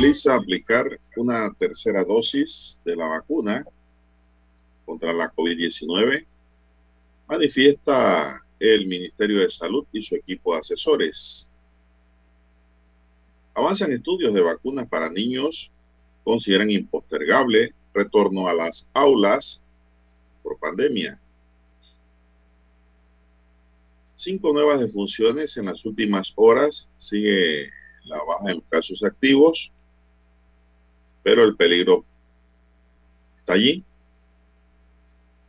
Analiza aplicar una tercera dosis de la vacuna contra la COVID-19, manifiesta el Ministerio de Salud y su equipo de asesores. Avanzan estudios de vacunas para niños, consideran impostergable retorno a las aulas por pandemia. Cinco nuevas defunciones en las últimas horas. Sigue la baja en casos activos, pero el peligro está allí.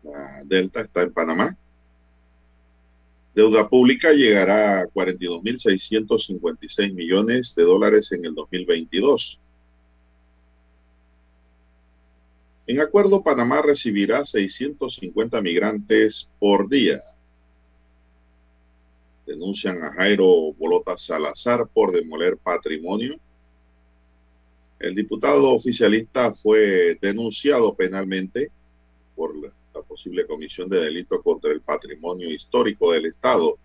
La Delta está en Panamá. Deuda pública llegará a 42.656 millones de dólares en el 2022. En acuerdo, Panamá recibirá 650 migrantes por día. Denuncian a Jairo Bolota Salazar por demoler patrimonio. El diputado oficialista fue denunciado penalmente por la posible comisión de delito contra el patrimonio histórico del Estado.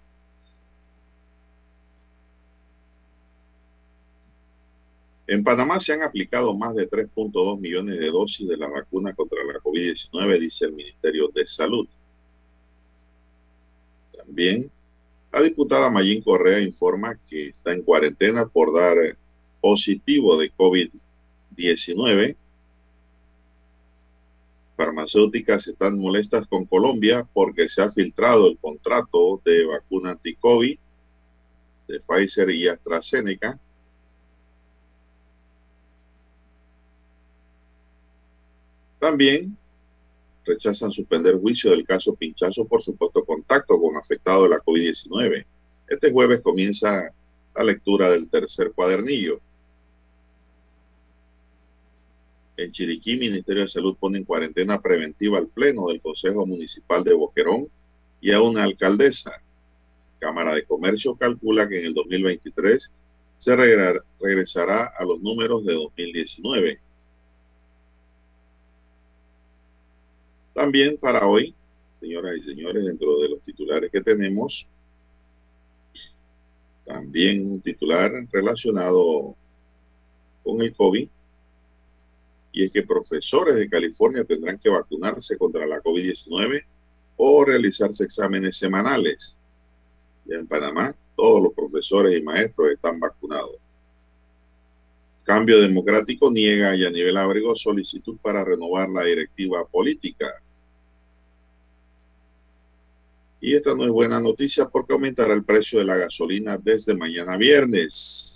En Panamá se han aplicado más de 3.2 millones de dosis de la vacuna contra la COVID-19, dice el Ministerio de Salud. También la diputada Mayín Correa informa que está en cuarentena por dar positivo de COVID-19 farmacéuticas están molestas con Colombia porque se ha filtrado el contrato de vacuna anti-COVID de Pfizer y AstraZeneca. También rechazan suspender juicio del caso Pinchazo por supuesto contacto con afectado de la COVID-19. Este jueves comienza la lectura del tercer cuadernillo. En Chiriquí, Ministerio de Salud pone en cuarentena preventiva al Pleno del Consejo Municipal de Boquerón y a una alcaldesa. Cámara de Comercio calcula que en el 2023 se regresará a los números de 2019. También para hoy, señoras y señores, dentro de los titulares que tenemos, también un titular relacionado con el COVID y es que profesores de California tendrán que vacunarse contra la COVID-19 o realizarse exámenes semanales. Ya en Panamá, todos los profesores y maestros están vacunados. Cambio Democrático niega a Yanivel Abrego solicitud para renovar la directiva política. Y esta no es buena noticia porque aumentará el precio de la gasolina desde mañana viernes.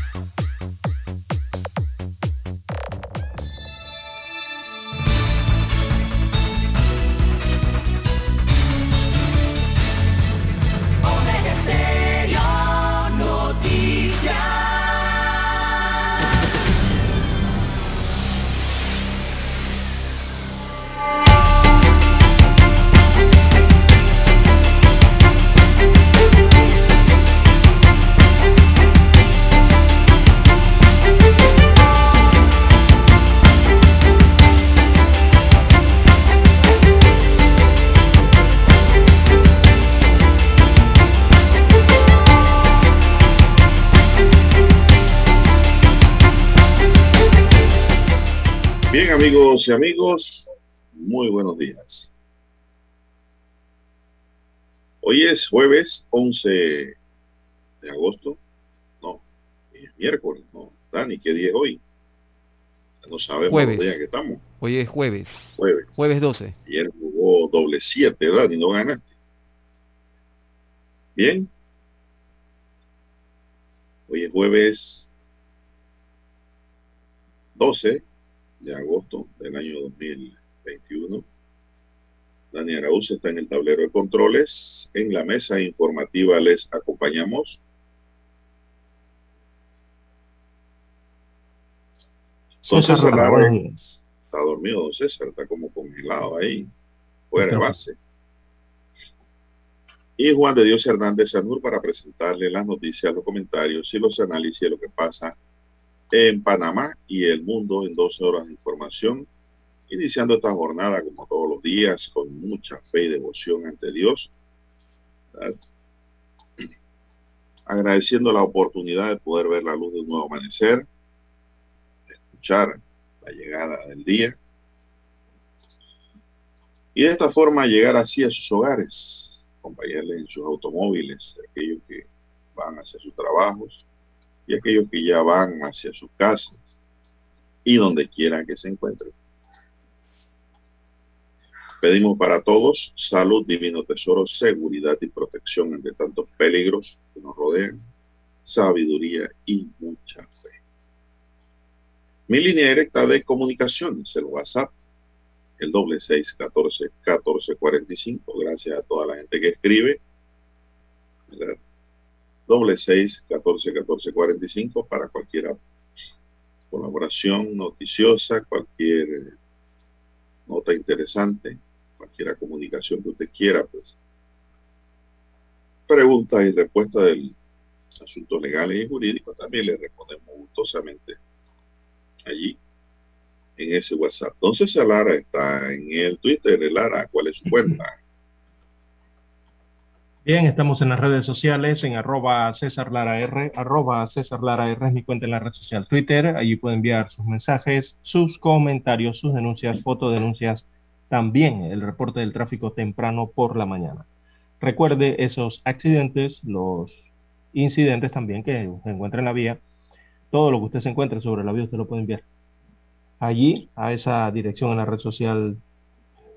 Amigos y amigos, muy buenos días. Hoy es jueves 11 de agosto. No, es miércoles, no. Dani, ¿qué día es hoy? No sabemos Jueves. los días que estamos. Hoy es jueves, Jueves. jueves 12. Ayer jugó doble 7, Dani, no ganaste. Bien. Hoy es jueves 12 de agosto del año 2021. Dani Araúz está en el tablero de controles. En la mesa informativa les acompañamos. Don César César. Está dormido, don César, está como congelado ahí, fuera de base. Y Juan de Dios Hernández Sanur para presentarle las noticias, los comentarios y los análisis de lo que pasa en Panamá y el mundo en 12 horas de información, iniciando esta jornada como todos los días con mucha fe y devoción ante Dios, agradeciendo la oportunidad de poder ver la luz de un nuevo amanecer, escuchar la llegada del día y de esta forma llegar así a sus hogares, acompañarles en sus automóviles, aquellos que van hacia sus trabajos y aquellos que ya van hacia sus casas y donde quiera que se encuentren. Pedimos para todos salud, divino tesoro, seguridad y protección ante tantos peligros que nos rodean, sabiduría y mucha fe. Mi línea directa de comunicaciones, el WhatsApp, el doble seis catorce catorce cuarenta y cinco. Gracias a toda la gente que escribe. ¿verdad? Doble seis catorce catorce cuarenta y cinco para cualquier colaboración noticiosa, cualquier nota interesante, cualquier comunicación que usted quiera, pues. Preguntas y respuestas del asuntos legales y jurídicos también le respondemos gustosamente allí en ese WhatsApp. Entonces Lara está en el Twitter. Lara, ¿cuál es su cuenta? Bien, estamos en las redes sociales, en arroba César Lara R, arroba César Lara R es mi cuenta en la red social Twitter. Allí puede enviar sus mensajes, sus comentarios, sus denuncias, fotodenuncias, también el reporte del tráfico temprano por la mañana. Recuerde esos accidentes, los incidentes también que encuentra en la vía. Todo lo que usted se encuentre sobre la vía usted lo puede enviar allí a esa dirección en la red social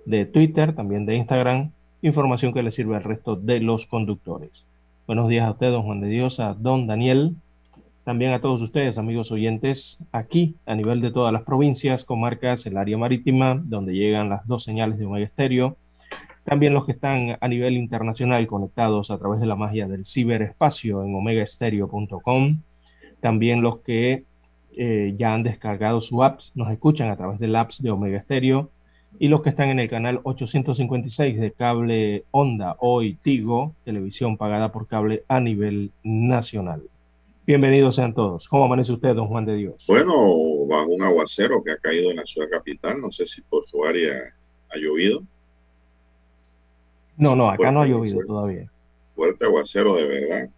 de Twitter, también de Instagram, información que le sirve al resto de los conductores. Buenos días a usted, don Juan de Dios, a don Daniel, también a todos ustedes, amigos oyentes, aquí a nivel de todas las provincias, comarcas, el área marítima, donde llegan las dos señales de Omega Estéreo, también los que están a nivel internacional conectados a través de la magia del ciberespacio en omegaestereo.com, también los que eh, ya han descargado su apps, nos escuchan a través del apps de Omega Stereo y los que están en el canal 856 de cable Onda Hoy Tigo, televisión pagada por cable a nivel nacional. Bienvenidos sean todos. ¿Cómo amanece usted, don Juan de Dios? Bueno, bajo un aguacero que ha caído en la ciudad capital, no sé si por su área ha llovido, No, no, acá no ha llovido fuerte. todavía. fuerte aguacero de verdad.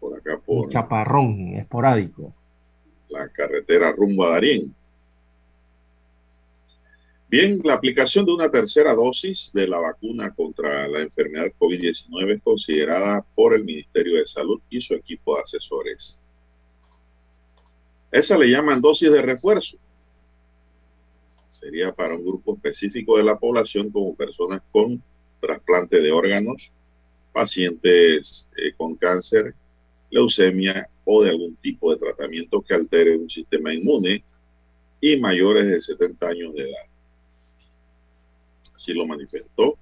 Por acá, Un por chaparrón esporádico. la carretera rumbo a Darién. Bien, la aplicación de una tercera dosis de la vacuna contra la enfermedad COVID-19 es considerada por el Ministerio de Salud y su equipo de asesores. Esa le llaman dosis de refuerzo. Sería para un grupo específico de la población como personas con trasplante de órganos, pacientes eh, con cáncer, leucemia o de algún tipo de tratamiento que altere un sistema inmune y mayores de 70 años de edad. Así lo manifestó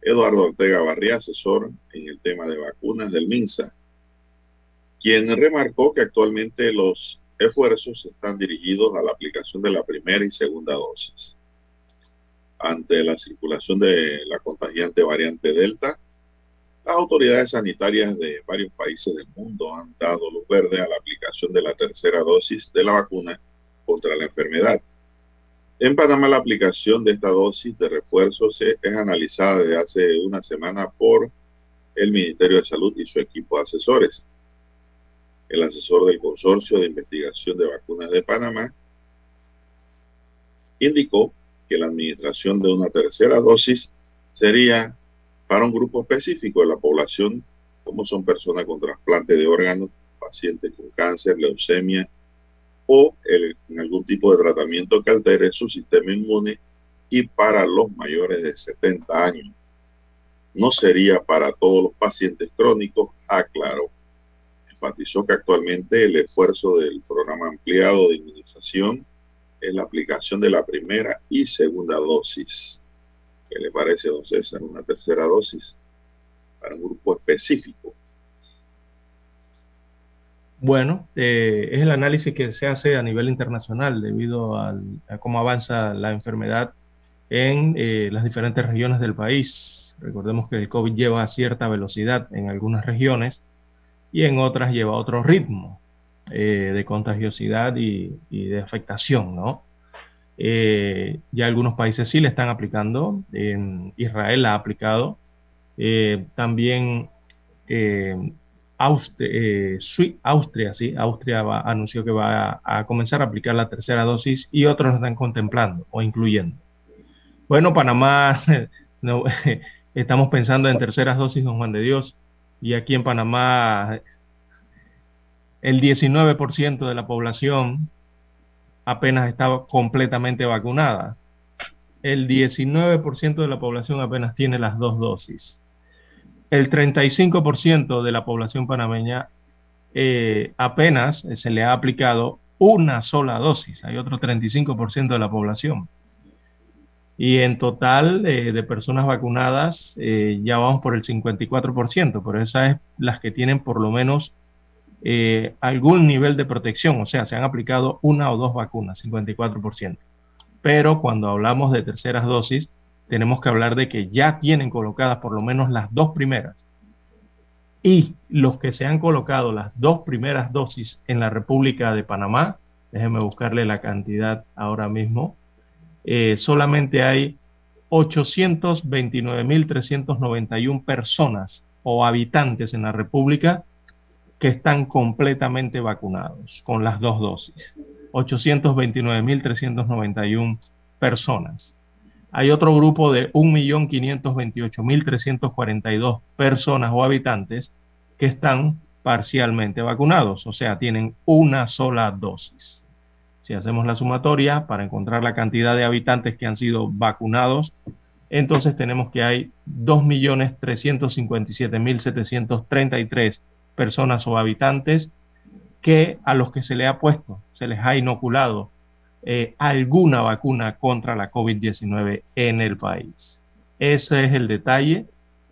Eduardo Ortega Barría, asesor en el tema de vacunas del MINSA, quien remarcó que actualmente los esfuerzos están dirigidos a la aplicación de la primera y segunda dosis. Ante la circulación de la contagiante variante Delta, las autoridades sanitarias de varios países del mundo han dado luz verde a la aplicación de la tercera dosis de la vacuna contra la enfermedad. En Panamá la aplicación de esta dosis de refuerzo se, es analizada desde hace una semana por el Ministerio de Salud y su equipo de asesores. El asesor del Consorcio de Investigación de Vacunas de Panamá, Indicó que la administración de una tercera dosis sería para un grupo específico de la población, como son personas con trasplante de órganos, pacientes con cáncer, leucemia o en algún tipo de tratamiento que altere su sistema inmune y para los mayores de 70 años. No sería para todos los pacientes crónicos, aclaró. Enfatizó que actualmente el esfuerzo del programa ampliado de inmunización es la aplicación de la primera y segunda dosis. ¿Qué le parece, don César? Una tercera dosis para un grupo específico. Bueno, eh, es el análisis que se hace a nivel internacional debido a cómo avanza la enfermedad en eh, las diferentes regiones del país. Recordemos que el COVID lleva cierta velocidad en algunas regiones y en otras lleva otro ritmo eh, de contagiosidad y, y, de afectación, ¿no? Ya algunos países sí le están aplicando, en Israel la ha aplicado, eh, eh, Austria, sí, Austria anunció que va a, comenzar a aplicar la tercera dosis y otros están contemplando o incluyendo. Bueno, Panamá, no, estamos pensando en terceras dosis, don Juan de Dios, y aquí en Panamá el 19% de la población apenas estaba completamente vacunada. El 19% de la población apenas tiene las dos dosis. El 35% de la población panameña eh, apenas se le ha aplicado una sola dosis. Hay otro 35% de la población. Y en total eh, de personas vacunadas eh, ya vamos por el 54%, pero esas es las que tienen por lo menos eh, algún nivel de protección, o sea, se han aplicado una o dos vacunas, 54%. Pero cuando hablamos de terceras dosis, tenemos que hablar de que ya tienen colocadas por lo menos las dos primeras. Y los que se han colocado las dos primeras dosis en la República de Panamá, déjenme buscarle la cantidad ahora mismo, eh, solamente hay 829.391 personas o habitantes en la República que están completamente vacunados con las dos dosis. 829.391 personas. Hay otro grupo de 1.528.342 personas o habitantes que están parcialmente vacunados, o sea, tienen una sola dosis. Si hacemos la sumatoria para encontrar la cantidad de habitantes que han sido vacunados, entonces tenemos que hay 2.357.733 personas o habitantes que a los que se le ha puesto, se les ha inoculado eh, alguna vacuna contra la COVID-19 en el país. Ese es el detalle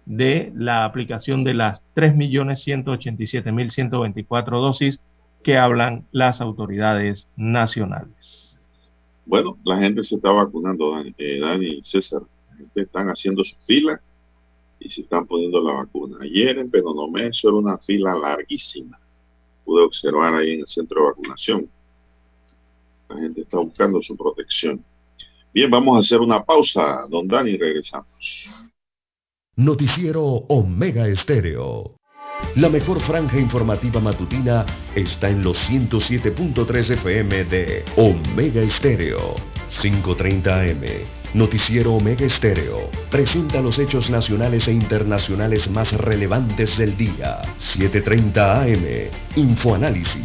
de la aplicación de las 3.187.124 dosis que hablan las autoridades nacionales. Bueno, la gente se está vacunando, Dani, eh, Dani César. La gente están haciendo su fila y se están poniendo la vacuna. Ayer en Penonomé eso era una fila larguísima. Pude observar ahí en el centro de vacunación. La gente está buscando su protección. Bien, vamos a hacer una pausa, don Dani, regresamos. Noticiero Omega Estéreo. La mejor franja informativa matutina está en los 107.3 FM de Omega Estéreo, 530 AM Noticiero Omega Estéreo presenta los hechos nacionales e internacionales más relevantes del día. 7.30 AM. Infoanálisis.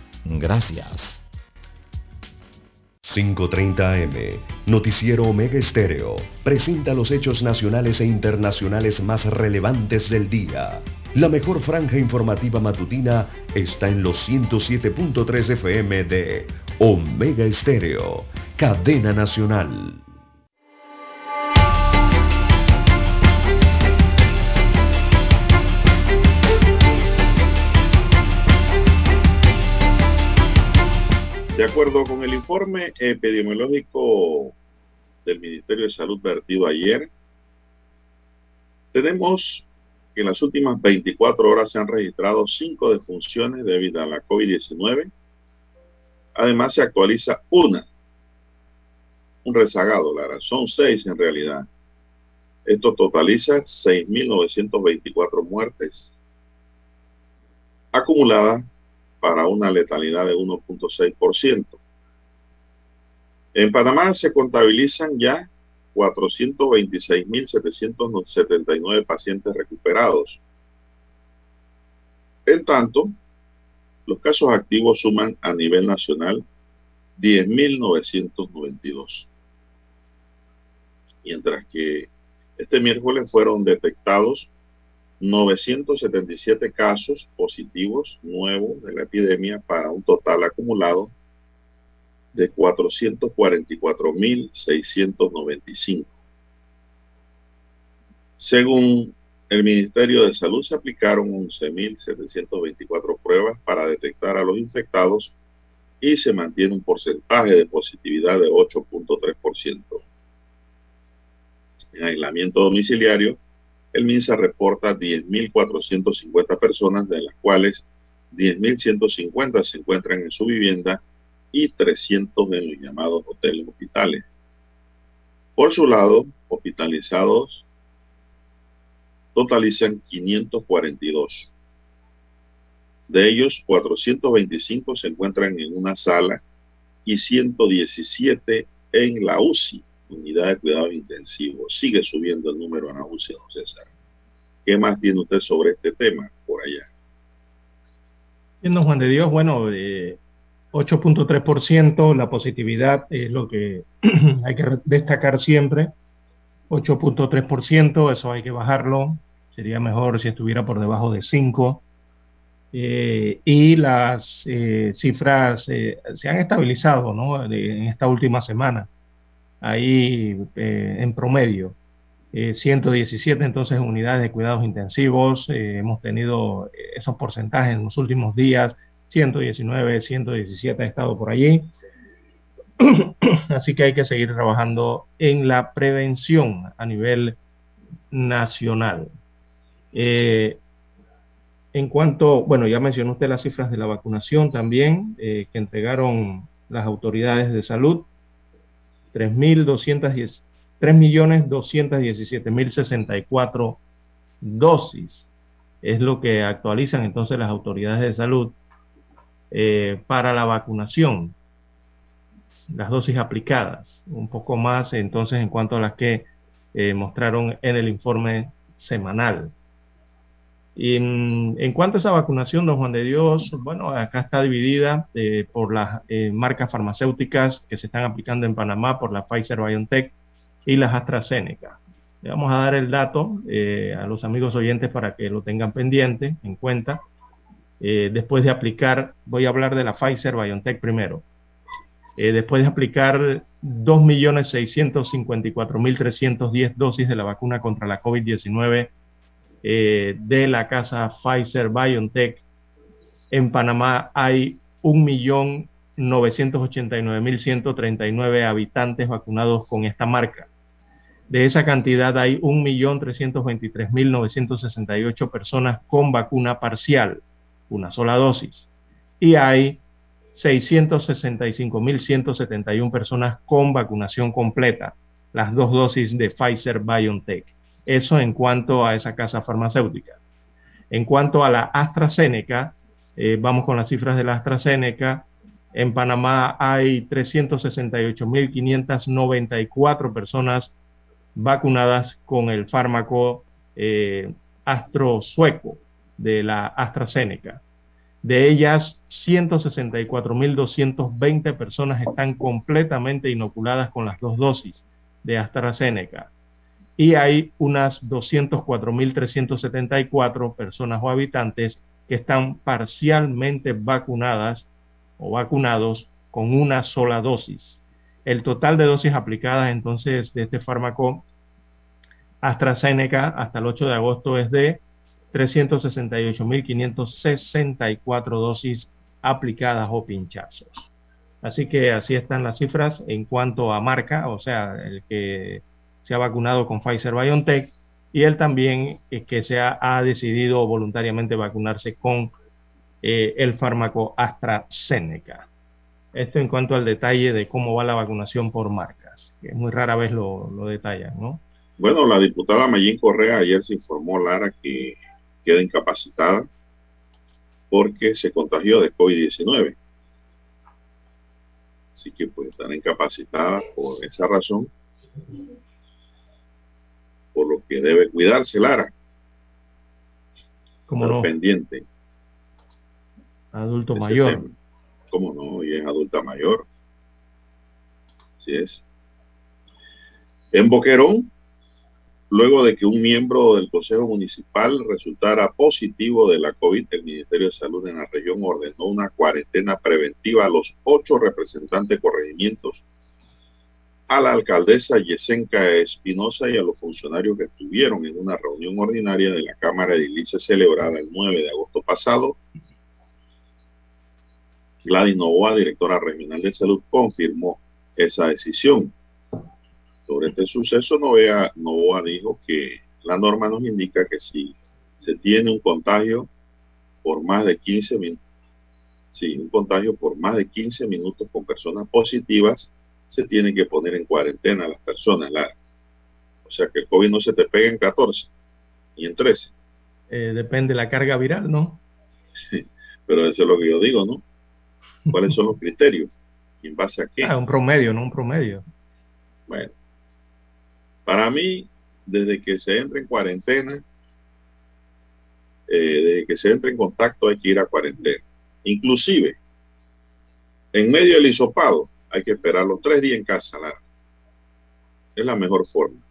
Gracias. 5.30 AM, Noticiero Omega Estéreo, presenta los hechos nacionales e internacionales más relevantes del día. La mejor franja informativa matutina está en los 107.3 FM de Omega Estéreo, cadena nacional. De acuerdo con el informe epidemiológico del Ministerio de Salud vertido ayer, tenemos que en las últimas 24 horas se han registrado 5 defunciones debido a la COVID-19. Además se actualiza una, un rezagado, Lara. Son 6 en realidad. Esto totaliza 6.924 muertes acumuladas para una letalidad de 1.6%. En Panamá se contabilizan ya 426.779 pacientes recuperados. En tanto, los casos activos suman a nivel nacional 10.992. Mientras que este miércoles fueron detectados 977 casos positivos nuevos de la epidemia para un total acumulado de 444.695. Según el Ministerio de Salud, se aplicaron 11.724 pruebas para detectar a los infectados y se mantiene un porcentaje de positividad de 8.3%. En aislamiento domiciliario, el MINSA reporta 10.450 personas, de las cuales 10.150 se encuentran en su vivienda y 300 en los llamados hoteles hospitales. Por su lado, hospitalizados totalizan 542. De ellos, 425 se encuentran en una sala y 117 en la UCI unidad de cuidados intensivos. Sigue subiendo el número UCI, don César. ¿Qué más tiene usted sobre este tema por allá? Bien, don Juan de Dios, bueno, 8.3% la positividad es lo que hay que destacar siempre. 8.3%, eso hay que bajarlo. Sería mejor si estuviera por debajo de 5. Eh, y las eh, cifras eh, se han estabilizado ¿no? en esta última semana ahí eh, en promedio. 117 eh, entonces unidades de cuidados intensivos, eh, hemos tenido esos porcentajes en los últimos días, 119, 117 ha estado por allí. Así que hay que seguir trabajando en la prevención a nivel nacional. en cuanto, bueno, ya mencionó usted las cifras de la vacunación también que entregaron las autoridades de salud. 3.217.064 dosis. Es lo que actualizan entonces las autoridades de salud eh, para la vacunación. Las dosis aplicadas, un poco más entonces en cuanto a las que eh, mostraron en el informe semanal. Y en, cuanto a esa vacunación, don Juan de Dios, bueno, acá está dividida eh, por las eh, marcas farmacéuticas que se están aplicando en Panamá, por la Pfizer BioNTech y las AstraZeneca. Le vamos a dar el dato eh, a los amigos oyentes para que lo tengan pendiente, en cuenta. después de aplicar, voy a hablar de la Pfizer BioNTech primero. después de aplicar 2.654.310 dosis de la vacuna contra la COVID-19 eh, de la casa Pfizer BioNTech. En Panamá hay 1.989.139 habitantes vacunados con esta marca. De esa cantidad hay 1.323.968 personas con vacuna parcial, una sola dosis. Y hay 665.171 personas con vacunación completa, las dos dosis de Pfizer BioNTech. Eso en cuanto a esa casa farmacéutica. En cuanto a la AstraZeneca, eh, vamos con las cifras de la AstraZeneca. En Panamá hay 368.594 personas vacunadas con el fármaco eh, astrosueco de la AstraZeneca. De ellas, 164.220 personas están completamente inoculadas con las dos dosis de AstraZeneca. Y hay unas 204.374 personas o habitantes que están parcialmente vacunadas o vacunados con una sola dosis. El total de dosis aplicadas entonces de este fármaco AstraZeneca hasta el 8 de agosto es de 368.564 dosis aplicadas o pinchazos. Así que así están las cifras en cuanto a marca, o sea, el que se ha vacunado con Pfizer BioNTech y él también es que se ha, decidido voluntariamente vacunarse con eh, el fármaco AstraZeneca. Esto en cuanto al detalle de cómo va la vacunación por marcas, que muy rara vez lo, detallan, ¿no? Bueno, la diputada Mayín Correa ayer se informó, Lara, que queda incapacitada porque se contagió de COVID-19. Así que pues estar incapacitada por esa razón, por lo que debe cuidarse Lara. Como no? pendiente. Adulto mayor. ¿Cómo no? Y es adulta mayor. Así es. En Boquerón, Luego de que un miembro del Consejo Municipal resultara positivo de la COVID, el Ministerio de Salud en la región ordenó una cuarentena preventiva a los ocho representantes corregimientos, a la alcaldesa Yesenka Espinosa y a los funcionarios que estuvieron en una reunión ordinaria de la Cámara de Edilicia celebrada el 9 de agosto pasado. Gladys Novoa, directora regional de salud, confirmó esa decisión. Sobre este suceso, Novoa, dijo que la norma nos indica que si se tiene un contagio por más de 15 minutos, si un contagio por más de 15 minutos con personas positivas, se tiene que poner en cuarentena las personas. o sea que el COVID no se te pega en 14 ni en 13. Eh, depende de la carga viral, ¿no? Sí, pero eso es lo que yo digo, ¿no? ¿Cuáles son los criterios? en base a qué? Ah, un promedio, ¿no? Un promedio. Bueno, para mí, desde que se entra en cuarentena, eh, desde que se entra en contacto hay que ir a cuarentena. Inclusive, en medio del hisopado, hay que esperar los tres días en casa. Es la mejor forma.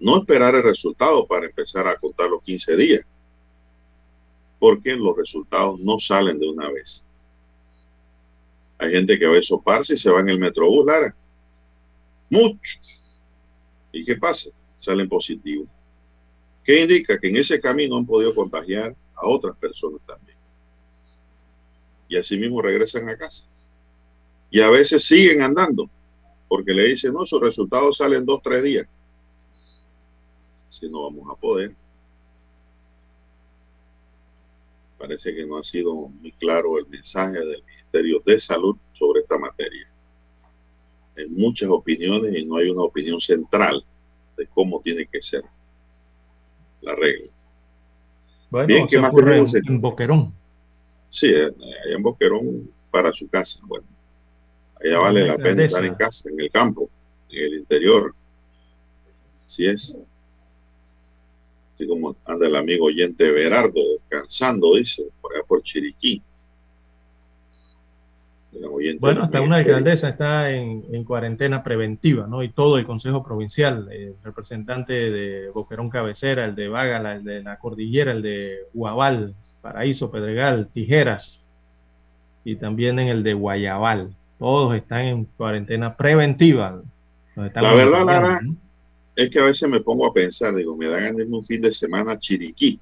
No esperar el resultado para empezar a contar los 15 días. Porque los resultados no salen de una vez. Hay gente que va a soparse y se va en el metrobús, Lara. Muchos ¿Y qué pasa? Salen positivos. ¿Qué indica? Que en ese camino han podido contagiar a otras personas también. Y así mismo regresan a casa. Y a veces siguen andando, porque le dicen, no, sus resultados salen dos, tres días. Si no vamos a poder. Parece que no ha sido muy claro el mensaje del Ministerio de Salud sobre esta materia en muchas opiniones y no hay una opinión central de cómo tiene que ser la regla. Bueno, Bien, ¿qué más ocurre en, Boquerón? Sí, eh, en Boquerón para su casa. Bueno, allá vale la pena estar en casa, en el campo, en el interior. Así es. Así como anda el amigo oyente Berardo descansando, dice, por allá por Chiriquí. Bueno, hasta una alcaldesa está en, cuarentena preventiva, ¿no? Y todo el Consejo Provincial, el representante de Boquerón Cabecera, el de Vágala, el de la Cordillera, el de Guabal, Paraíso, Pedregal, Tijeras, y también en el de Guayabal. Todos están en cuarentena preventiva. La verdad, Lara, es que a veces me pongo a pensar, digo, me da ganas de un fin de semana a Chiriquí.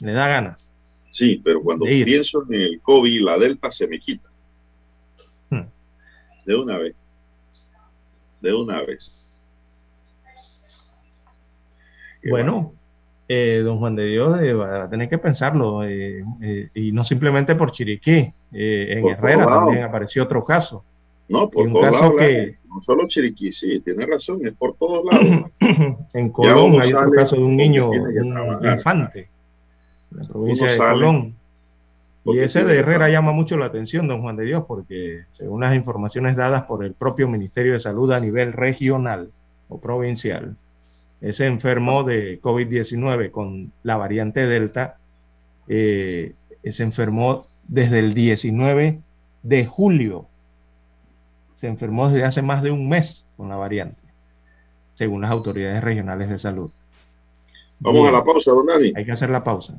¿Le da ganas? Sí, pero cuando pienso en el COVID, la Delta se me quita de una vez. De una vez. bueno, eh, don Juan de Dios eh, va a tener que pensarlo, eh, y no simplemente por Chiriquí, en Herrera también apareció otro caso. No, por todos lados, no solo Chiriquí, sí, tiene razón, es por todos lados. en Colón hay otro caso de un niño, un infante, en la provincia de Colón. Y ese de Herrera llama mucho la atención, don Juan de Dios, porque según las informaciones dadas por el propio Ministerio de Salud a nivel regional o provincial, ese enfermo de COVID-19 con la variante Delta, eh, se enfermó desde el 19 de julio. Se enfermó desde hace más de un mes con la variante, según las autoridades regionales de salud. Vamos a la pausa, don Dani. Hay que hacer la pausa.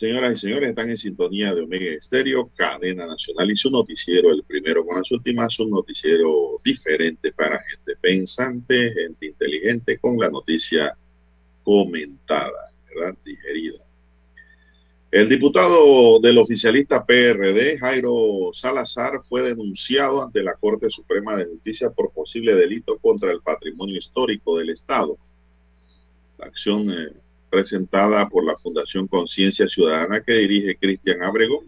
Señoras y señores, están en sintonía de Omega Estéreo, cadena nacional y su noticiero, el primero con las últimas, un noticiero diferente para gente pensante, gente inteligente, con la noticia comentada, ¿verdad? Digerida. El diputado del oficialista PRD, Jairo Salazar, fue denunciado ante la Corte Suprema de Justicia por posible delito contra el patrimonio histórico del Estado. La acción eh, presentada por la Fundación Conciencia Ciudadana que dirige Cristian Abrego.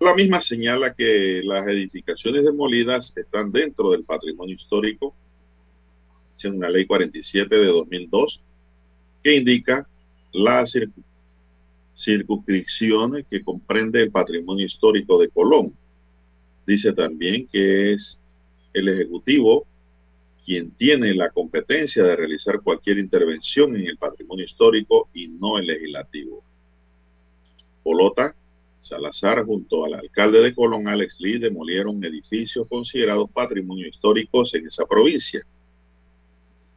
La misma señala que las edificaciones demolidas están dentro del patrimonio histórico, siendo una ley 47 de 2002, que indica las circunscripciones que comprende el patrimonio histórico de Colón. Dice también que es el Ejecutivo quien tiene la competencia de realizar cualquier intervención en el patrimonio histórico y no el legislativo. Polota, Salazar junto al alcalde de Colón, Alex Lee, demolieron edificios considerados patrimonio históricos en esa provincia.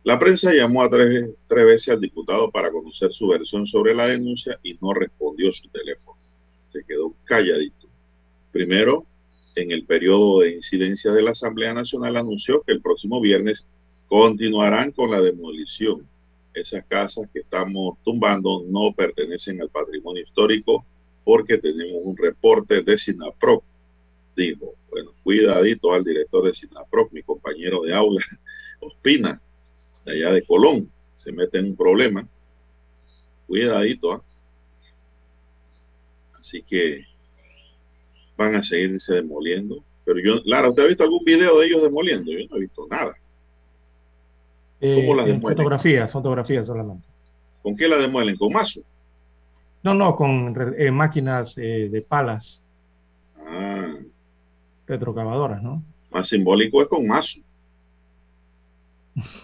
La prensa llamó a tres, tres, veces al diputado para conocer su versión sobre la denuncia y no respondió su teléfono. Se quedó calladito. Primero, en el periodo de incidencia de la Asamblea Nacional anunció que el próximo viernes continuarán con la demolición. Esas casas que estamos tumbando no pertenecen al patrimonio histórico porque tenemos un reporte de SINAPROC. Dijo, bueno, cuidadito al director de SINAPROC, mi compañero de aula, Ospina, de allá de Colón, se mete en un problema. Cuidadito. ¿eh? Así que van a seguirse demoliendo. Pero yo, Lara, ¿usted ha visto algún video de ellos demoliendo? Yo no he visto nada. ¿Cómo eh, las demuelen? Fotografía, fotografía solamente. ¿Con qué la demuelen? ¿Con mazo? No, no, con eh, máquinas eh, de palas. Ah. Retrocavadoras, ¿no? Más simbólico es con mazo.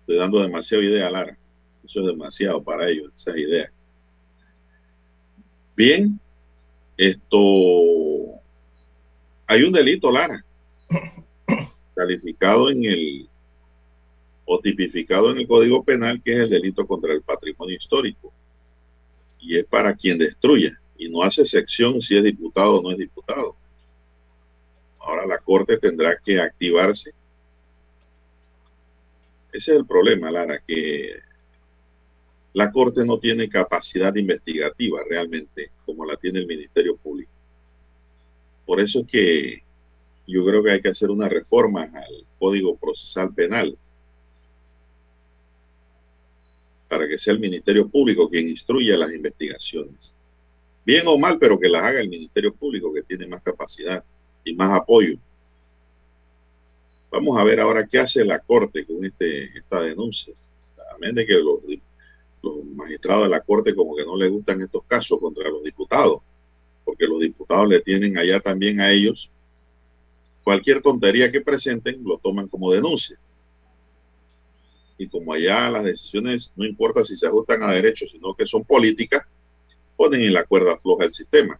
Estoy dando demasiada idea, Lara. Eso es demasiado para ellos, esas ideas. Bien, esto, hay un delito, Lara, calificado en el, o tipificado en el Código Penal, que es el delito contra el patrimonio histórico. Y es para quien destruya, y no hace sección si es diputado o no es diputado. Ahora la Corte tendrá que activarse. Ese es el problema, Lara, que la Corte no tiene capacidad investigativa realmente como la tiene el Ministerio Público. Por eso es que yo creo que hay que hacer una reforma al Código Procesal Penal para que sea el Ministerio Público quien instruya las investigaciones. Bien o mal, pero que las haga el Ministerio Público, que tiene más capacidad y más apoyo. Vamos a ver ahora qué hace la Corte con este, esta denuncia. De que los los magistrados de la Corte como que no les gustan estos casos contra los diputados, porque los diputados le tienen allá también a ellos cualquier tontería que presenten lo toman como denuncia. Y como allá las decisiones no importa si se ajustan a derechos, sino que son políticas, ponen en la cuerda floja el sistema.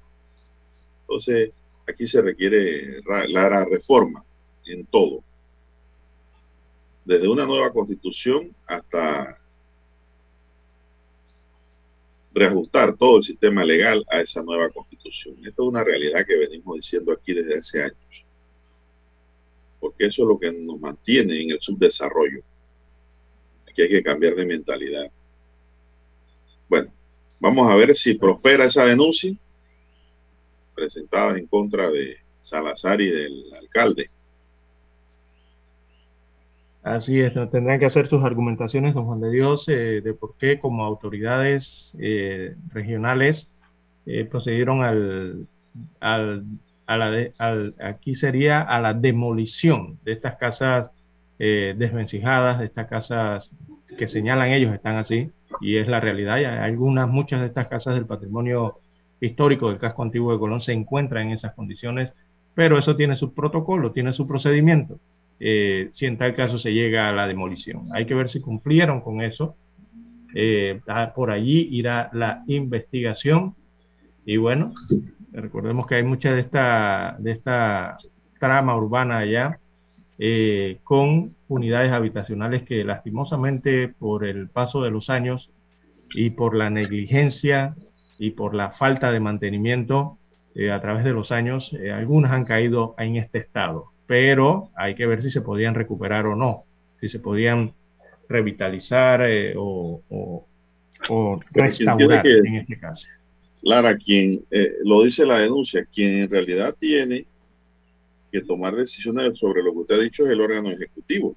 Entonces, aquí se requiere la reforma en todo. Desde una nueva constitución hasta reajustar todo el sistema legal a esa nueva constitución. Esto es una realidad que venimos diciendo aquí desde hace años. Porque eso es lo que nos mantiene en el subdesarrollo. Aquí hay que cambiar de mentalidad. Bueno, vamos a ver si prospera esa denuncia presentada en contra de Salazar y del alcalde. Así es, tendrán que hacer sus argumentaciones, don Juan de Dios, eh, de por qué como autoridades eh, regionales eh, procedieron al, al, a la al, aquí sería a la demolición de estas casas desvencijadas, de estas casas que señalan ellos están así, y es la realidad. Y algunas, muchas de estas casas del patrimonio histórico del casco antiguo de Colón se encuentran en esas condiciones, pero eso tiene su protocolo, tiene su procedimiento. Eh, si en tal caso se llega a la demolición. Hay que ver si cumplieron con eso. Eh, por allí irá la investigación. Y bueno, recordemos que hay mucha de esta, de esta trama urbana allá eh, con unidades habitacionales que lastimosamente por el paso de los años y por la negligencia y por la falta de mantenimiento a través de los años, algunas han caído en este estado pero hay que ver si se podían recuperar o no, si se podían revitalizar eh, o, restaurar en este caso. Lara, quien eh, lo dice la denuncia, quien en realidad tiene que tomar decisiones sobre lo que usted ha dicho es el órgano ejecutivo.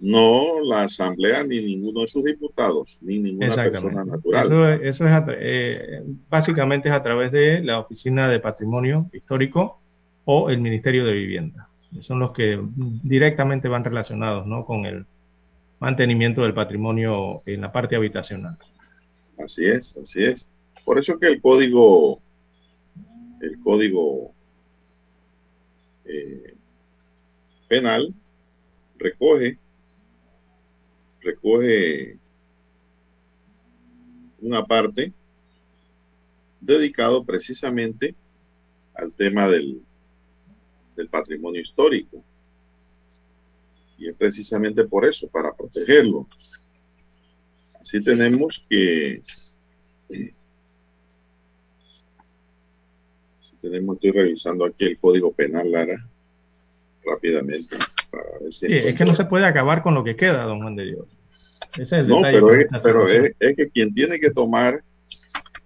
No la asamblea ni ninguno de sus diputados, ni ninguna persona natural. Eso, es eh, básicamente es a través de la Oficina de Patrimonio Histórico o el Ministerio de Vivienda. Son los que directamente van relacionados ¿no? con el mantenimiento del patrimonio en la parte habitacional. Así es, así es. Por eso que el código el código eh, penal recoge recoge una parte dedicado precisamente al tema del, del patrimonio histórico. Y es precisamente por eso, para protegerlo. Así tenemos que... tenemos, estoy revisando aquí el Código Penal, Lara, rápidamente. es que no se puede acabar con lo que queda, don Juan de Dios. no, pero, es, pero es, que quien tiene que tomar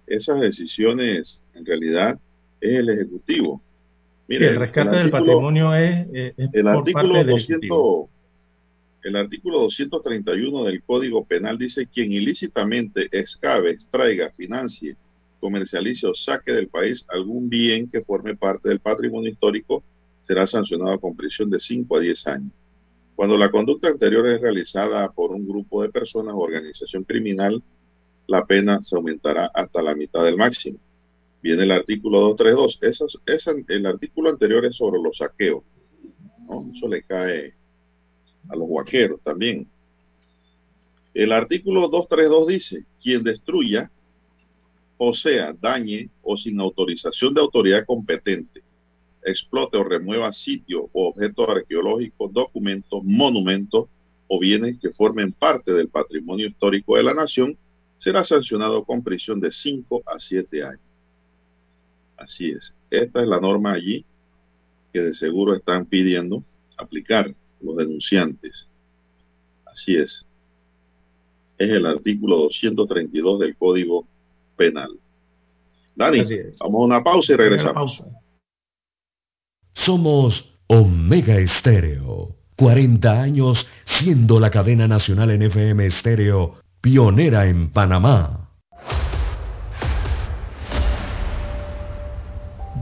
esas decisiones, en realidad, es el Ejecutivo. Mire, el rescate del patrimonio es, el artículo 200, el artículo 231 del Código Penal dice quien ilícitamente excave, extraiga, financie, comercialice o saque del país algún bien que forme parte del patrimonio histórico será sancionado con prisión de 5 a 10 años. Cuando la conducta anterior es realizada por un grupo de personas o organización criminal, la pena se aumentará hasta la mitad del máximo. Viene el artículo 232. Esa, el artículo anterior es sobre los saqueos. Eso le cae a los guaqueros también. El artículo 232 dice, quien destruya, o sea, dañe o sin autorización de autoridad competente, explote o remueva sitios o objetos arqueológicos, documentos, monumentos o bienes que formen parte del patrimonio histórico de la nación, será sancionado con prisión de 5 a 7 años. Así es. Esta es la norma allí que de seguro están pidiendo aplicar los denunciantes. Así es. Es el artículo 232 del Código Penal. Dani, vamos a una pausa y regresamos. Somos Omega Estéreo. 40 años siendo la cadena nacional en FM Estéreo, pionera en Panamá.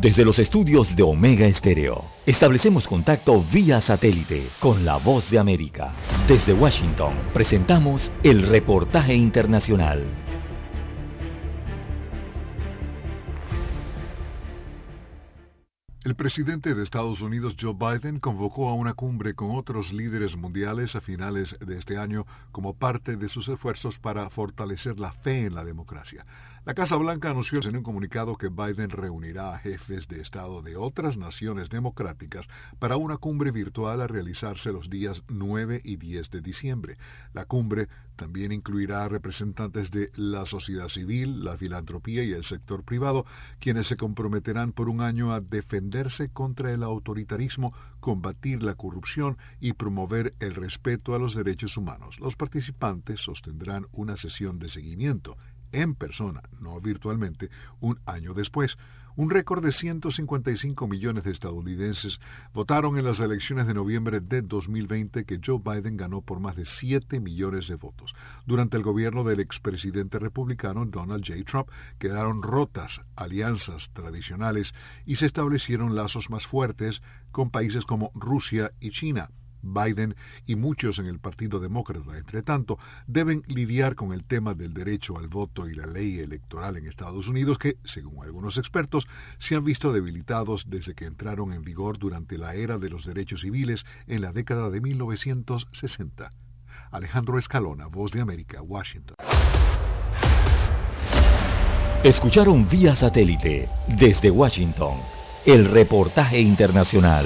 Desde los estudios de Omega Estéreo, establecemos contacto vía satélite con la voz de América. Desde Washington, presentamos el reportaje internacional. El presidente de Estados Unidos, Joe Biden, convocó a una cumbre con otros líderes mundiales a finales de este año como parte de sus esfuerzos para fortalecer la fe en la democracia. La Casa Blanca anunció en un comunicado que Biden reunirá a jefes de Estado de otras naciones democráticas para una cumbre virtual a realizarse los días 9 y 10 de diciembre. La cumbre también incluirá a representantes de la sociedad civil, la filantropía y el sector privado, quienes se comprometerán por un año a defenderse contra el autoritarismo, combatir la corrupción y promover el respeto a los derechos humanos. Los participantes sostendrán una sesión de seguimiento en persona, no virtualmente, un año después. Un récord de 155 millones de estadounidenses votaron en las elecciones de noviembre de 2020 que Joe Biden ganó por más de 7 millones de votos. Durante el gobierno del expresidente republicano Donald J. Trump quedaron rotas alianzas tradicionales y se establecieron lazos más fuertes con países como Rusia y China. Biden y muchos en el Partido Demócrata, entre tanto, deben lidiar con el tema del derecho al voto y la ley electoral en Estados Unidos que, según algunos expertos, se han visto debilitados desde que entraron en vigor durante la era de los derechos civiles en la década de 1960. Alejandro Escalona, Voz de América, Washington. Escucharon vía satélite desde Washington el reportaje internacional.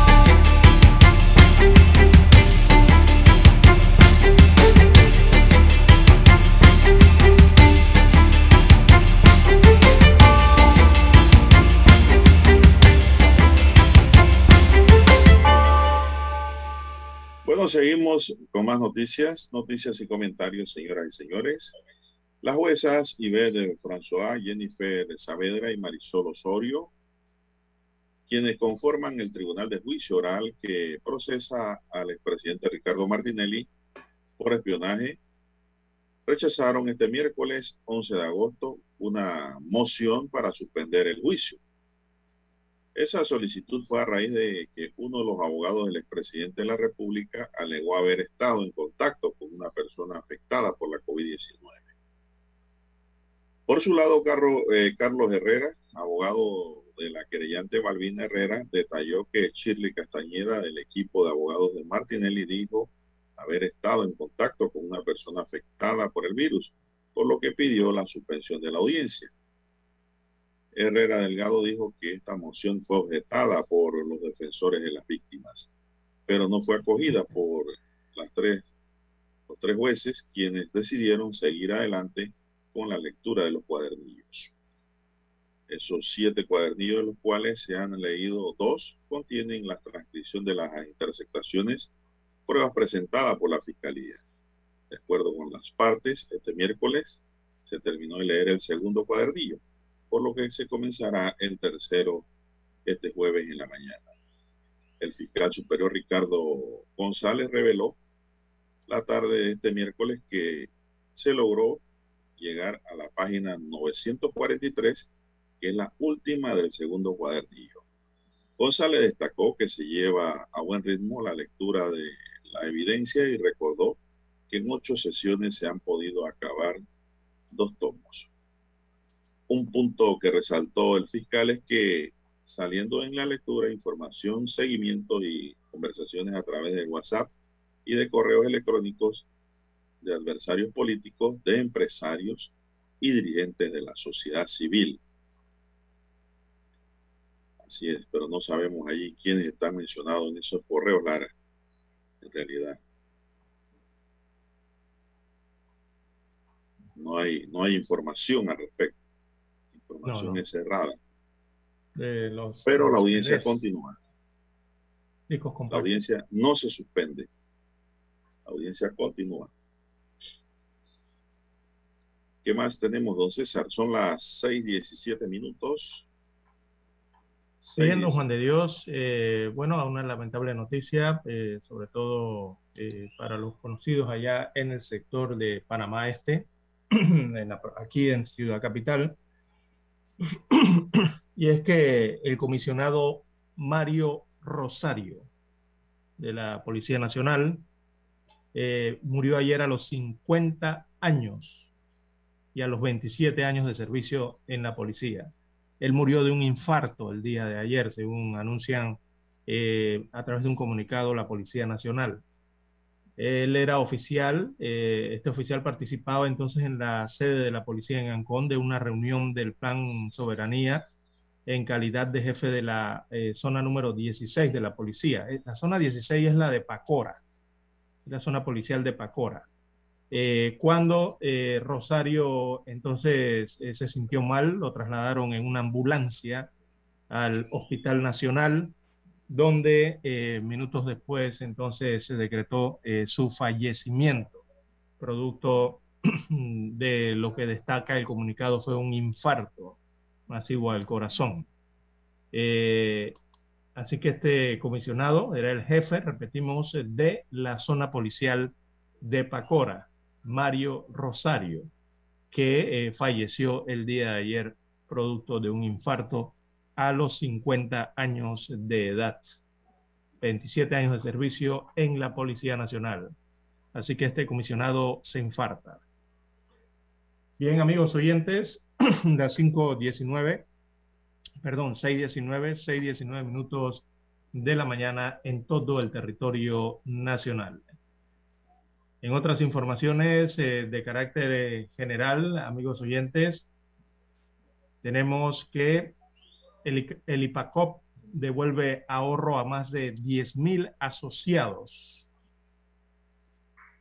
Seguimos con más noticias, noticias y comentarios, señoras y señores. Las juezas Yvette François, Jennifer Saavedra y Marisol Osorio, quienes conforman el Tribunal de Juicio Oral que procesa al expresidente Ricardo Martinelli por espionaje, rechazaron este miércoles 11 de agosto una moción para suspender el juicio. Esa solicitud fue a raíz de que uno de los abogados del expresidente de la República alegó haber estado en contacto con una persona afectada por la COVID-19. Por su lado, eh, Carlos Herrera, abogado de la querellante Malvina Herrera, detalló que Shirley Castañeda del equipo de abogados de Martinelli dijo haber estado en contacto con una persona afectada por el virus, por lo que pidió la suspensión de la audiencia. Herrera Delgado dijo que esta moción fue objetada por los defensores de las víctimas, pero no fue acogida por las tres, los tres jueces, quienes decidieron seguir adelante con la lectura de los cuadernillos. Esos siete cuadernillos de los cuales se han leído dos contienen la transcripción de las interceptaciones pruebas presentadas por la Fiscalía. De acuerdo con las partes, este miércoles se terminó de leer el segundo cuadernillo, por lo que se comenzará el tercero este jueves en la mañana. El fiscal superior Ricardo González reveló la tarde de este miércoles que se logró llegar a la página 943, que es la última del segundo cuadernillo. González destacó que se lleva a buen ritmo la lectura de la evidencia y recordó que en ocho sesiones se han podido acabar dos tomos. Un punto que resaltó el fiscal es que saliendo en la lectura información, seguimiento y conversaciones a través de WhatsApp y de correos electrónicos de adversarios políticos, de empresarios y dirigentes de la sociedad civil. Así es, pero no sabemos allí quiénes están mencionados en esos correos, Lara en realidad. No hay, no hay información al respecto. Información es cerrada. Pero la audiencia continúa. La audiencia no se suspende. La audiencia continúa. ¿Qué más tenemos, don César? Son las 6:17 minutos. Siguiendo Juan de Dios, eh, bueno, una lamentable noticia, eh, sobre todo eh, para los conocidos allá en el sector de Panamá Este, aquí en Ciudad Capital, y es que el comisionado Mario Rosario de la Policía Nacional murió ayer a los 50 años y a los 27 años de servicio en la policía. Él murió de un infarto el día de ayer, según anuncian eh, a través de un comunicado la Policía Nacional. Él era oficial, eh, este oficial participaba entonces en la sede de la policía en Ancón de una reunión del Plan Soberanía en calidad de jefe de la eh, zona número 16 de la policía. La zona 16 es la de Pacora, la zona policial de Pacora. Eh, cuando eh, Rosario entonces eh, se sintió mal, lo trasladaron en una ambulancia al Hospital Nacional, donde minutos después entonces se decretó su fallecimiento, producto de lo que destaca el comunicado fue un infarto masivo al corazón. así que este comisionado era el jefe, repetimos, de la zona policial de Pacora. Mario Rosario, que eh, falleció el día de ayer producto de un infarto a los 50 años de edad. 27 años de servicio en la Policía Nacional. Así que este comisionado se infarta. Bien, amigos oyentes, las 5.19, perdón, 6.19, 6.19 minutos de la mañana en todo el territorio nacional. En otras informaciones eh, de carácter eh, general, amigos oyentes, tenemos que el, IPACOP devuelve ahorro a más de 10.000 asociados.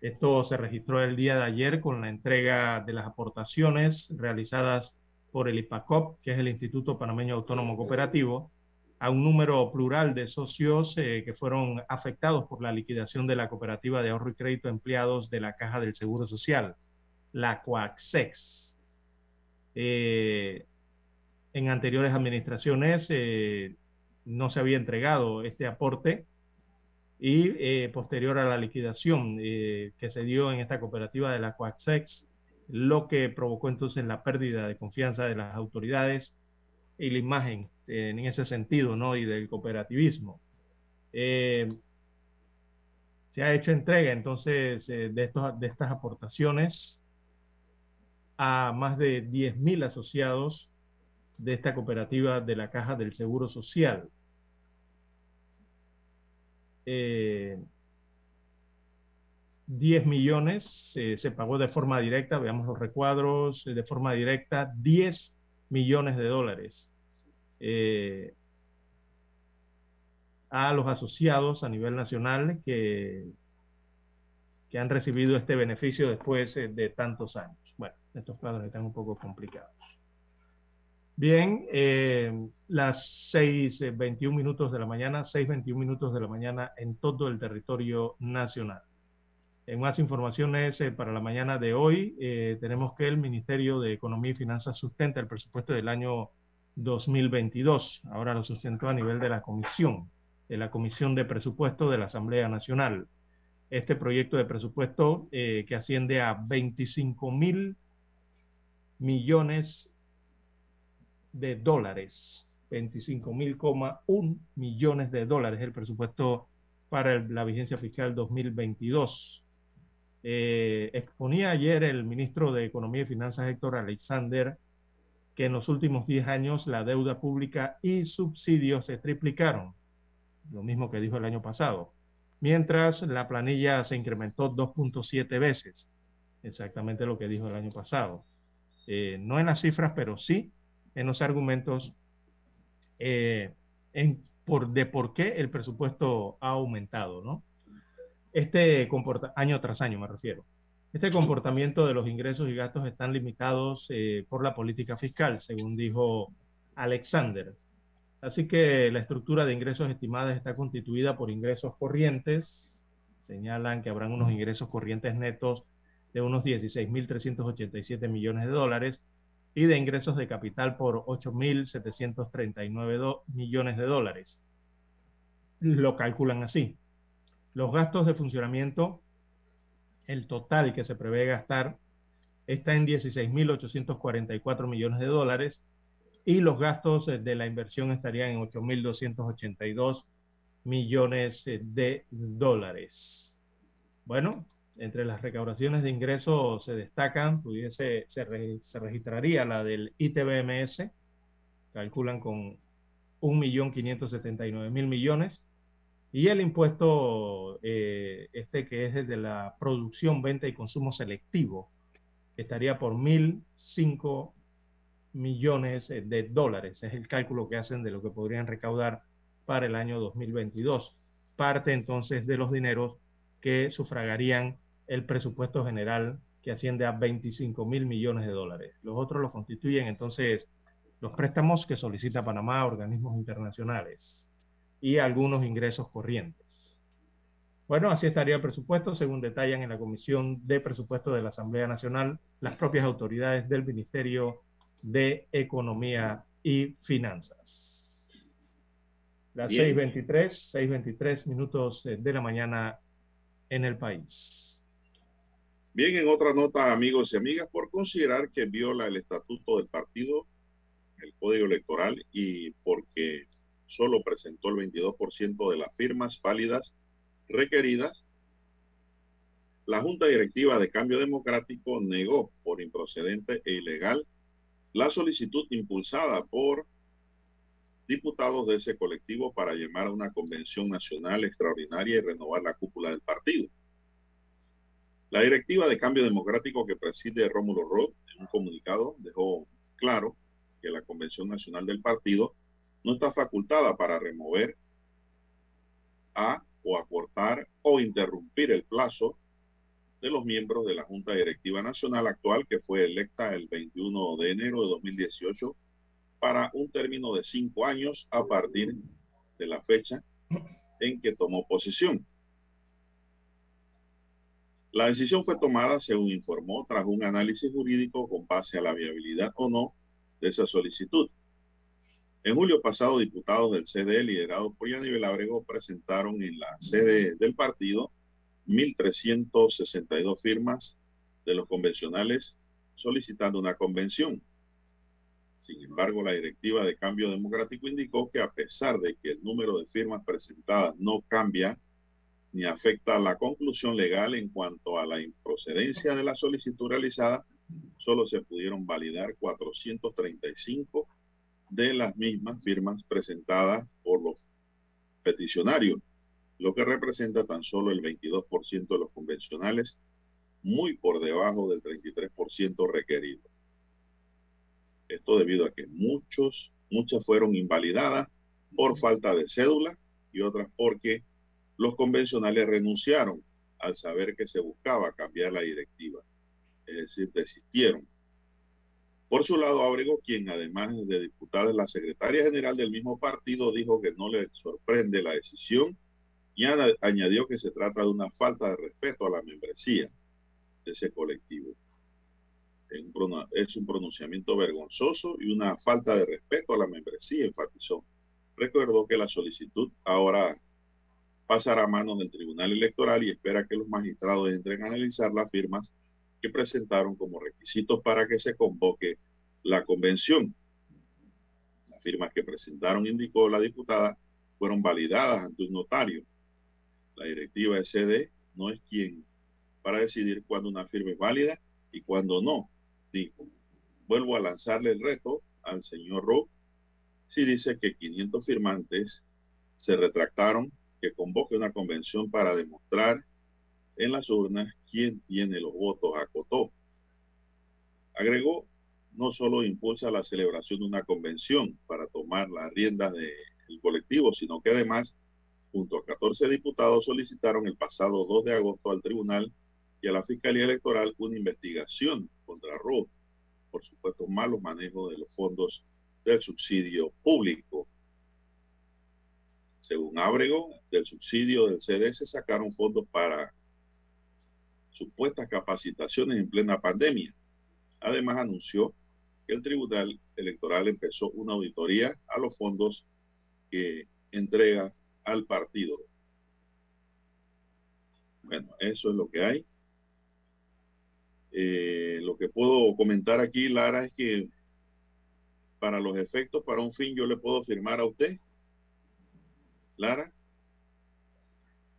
Esto se registró el día de ayer con la entrega de las aportaciones realizadas por el IPACOP, que es el Instituto Panameño Autónomo Cooperativo, a un número plural de socios eh, que fueron afectados por la liquidación de la cooperativa de ahorro y crédito empleados de la Caja del Seguro Social, la Coaxex. Eh, en anteriores administraciones eh, no se había entregado este aporte y posterior a la liquidación que se dio en esta cooperativa de la Coaxex, lo que provocó entonces la pérdida de confianza de las autoridades y la imagen en ese sentido, ¿no? Y del cooperativismo. Eh, se ha hecho entrega entonces eh, de, estos, de estas aportaciones a más de 10.000 asociados de esta cooperativa de la Caja del Seguro Social. Eh, 10 millones eh, se pagó de forma directa, veamos los recuadros, eh, de forma directa 10 millones de dólares eh, a los asociados a nivel nacional que, que han recibido este beneficio después de tantos años. Bueno, estos cuadros están un poco complicados. Bien, las 6.21 minutos de la mañana, 6.21 minutos de la mañana en todo el territorio nacional. En más informaciones eh, para la mañana de hoy, eh, tenemos que el Ministerio de Economía y Finanzas sustenta el presupuesto del año 2022. Ahora lo sustentó a nivel de la comisión, de la Comisión de Presupuesto de la Asamblea Nacional. Este proyecto de presupuesto eh, que asciende a 25 mil millones de dólares. 25 mil, un millones de dólares el presupuesto para la vigencia fiscal 2022. Eh, exponía ayer el ministro de Economía y Finanzas, Héctor Alexander, que en los últimos 10 años la deuda pública y subsidios se triplicaron, lo mismo que dijo el año pasado, mientras la planilla se incrementó 2.7 veces, exactamente lo que dijo el año pasado. Eh, no en las cifras, pero sí en los argumentos eh, por, de por qué el presupuesto ha aumentado, ¿no? Este año tras año me refiero. Este comportamiento de los ingresos y gastos están limitados eh, por la política fiscal, según dijo Alexander. Así que la estructura de ingresos estimadas está constituida por ingresos corrientes. Señalan que habrán unos ingresos corrientes netos de unos 16.387 millones de dólares y de ingresos de capital por 8.739 millones de dólares. Lo calculan así. Los gastos de funcionamiento, el total que se prevé gastar está en 16.844 millones de dólares y los gastos de la inversión estarían en 8.282 millones de dólares. Bueno, entre las recaudaciones de ingresos se destacan, pudiese, se, se registraría la del ITBMS, calculan con 1.579.000 millones, y el impuesto, eh, este que es desde la producción, venta y consumo selectivo, estaría por 1.005 millones eh, de dólares. Es el cálculo que hacen de lo que podrían recaudar para el año 2022. Parte entonces de los dineros que sufragarían el presupuesto general que asciende a 25 mil millones de dólares. Los otros los constituyen entonces los préstamos que solicita Panamá a organismos internacionales y algunos ingresos corrientes. Bueno, así estaría el presupuesto, según detallan en la Comisión de Presupuesto de la Asamblea Nacional las propias autoridades del Ministerio de Economía y Finanzas. Las 6.23, 6.23 minutos eh, de la mañana en el país. Bien, en otra nota, amigos y amigas, por considerar que viola el estatuto del partido, el código electoral y porque solo presentó el 22% de las firmas válidas requeridas, la Junta Directiva de Cambio Democrático negó por improcedente e ilegal la solicitud impulsada por diputados de ese colectivo para llamar a una convención nacional extraordinaria y renovar la cúpula del partido. La directiva de cambio democrático que preside Rómulo Roth en un comunicado dejó claro que la convención nacional del partido no está facultada para remover a o acortar o interrumpir el plazo de los miembros de la Junta Directiva Nacional actual que fue electa el 21 de enero de 2018 para un término de cinco años a partir de la fecha en que tomó posición. La decisión fue tomada, según informó, tras un análisis jurídico con base a la viabilidad o no de esa solicitud. En julio pasado, diputados del CD, liderados por Yanivel Abrego, presentaron en la sede del partido 1.362 firmas de los convencionales solicitando una convención. Sin embargo, la directiva de cambio democrático indicó que a pesar de que el número de firmas presentadas no cambia ni afecta a la conclusión legal en cuanto a la improcedencia de la solicitud realizada, solo se pudieron validar 435 de las mismas firmas presentadas por los peticionarios, lo que representa tan solo el 22% de los convencionales, muy por debajo del 33% requerido. Esto debido a que muchos, muchas fueron invalidadas por falta de cédula y otras porque los convencionales renunciaron al saber que se buscaba cambiar la directiva, es decir, desistieron. Por su lado, Ábrego, quien además de diputada es la secretaria general del mismo partido, dijo que no le sorprende la decisión y añadió que se trata de una falta de respeto a la membresía de ese colectivo. Es un pronunciamiento vergonzoso y una falta de respeto a la membresía, enfatizó. Recordó que la solicitud ahora pasará a manos del Tribunal Electoral y espera que los magistrados entren a analizar las firmas que presentaron como requisitos para que se convoque la convención. Las firmas que presentaron, indicó la diputada, fueron validadas ante un notario. La directiva SD no es quien para decidir cuándo una firma es válida y cuándo no, dijo. Vuelvo a lanzarle el reto al señor Rowe si dice que 500 firmantes se retractaron que convoque una convención para demostrar en las urnas quién tiene los votos, acotó. Agregó, no solo impulsa la celebración de una convención para tomar las riendas del colectivo, sino que además, junto a 14 diputados, solicitaron el pasado 2 de agosto al tribunal y a la Fiscalía Electoral una investigación contra Roth por supuesto malos manejos de los fondos del subsidio público. Según Ábrego, del subsidio del CDS sacaron fondos para supuestas capacitaciones en plena pandemia. Además, anunció que el Tribunal Electoral empezó una auditoría a los fondos que entrega al partido. Bueno, eso es lo que hay. Eh, lo que puedo comentar aquí, Lara, es que para los efectos, para un fin, yo le puedo firmar a usted Lara,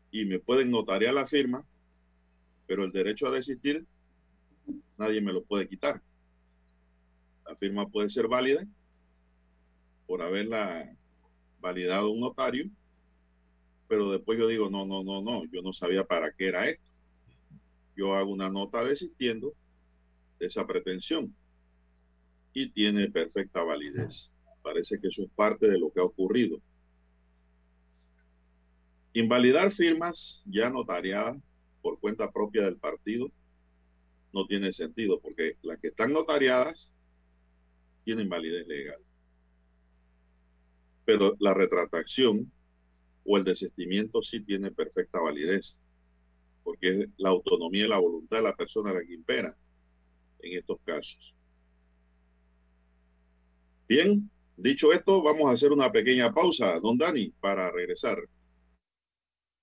y me pueden notariar la firma, pero el derecho a desistir nadie me lo puede quitar. La firma puede ser válida por haberla validado un notario, pero después yo digo, no, no, no, no, yo no sabía para qué era esto. Yo hago una nota desistiendo de esa pretensión y tiene perfecta validez. Parece que eso es parte de lo que ha ocurrido. Invalidar firmas ya notariadas por cuenta propia del partido no tiene sentido porque las que están notariadas tienen validez legal. Pero la retractación o el desistimiento sí tiene perfecta validez porque es la autonomía y la voluntad de la persona la que impera en estos casos. Bien, dicho esto, vamos a hacer una pequeña pausa, don Dani, para regresar.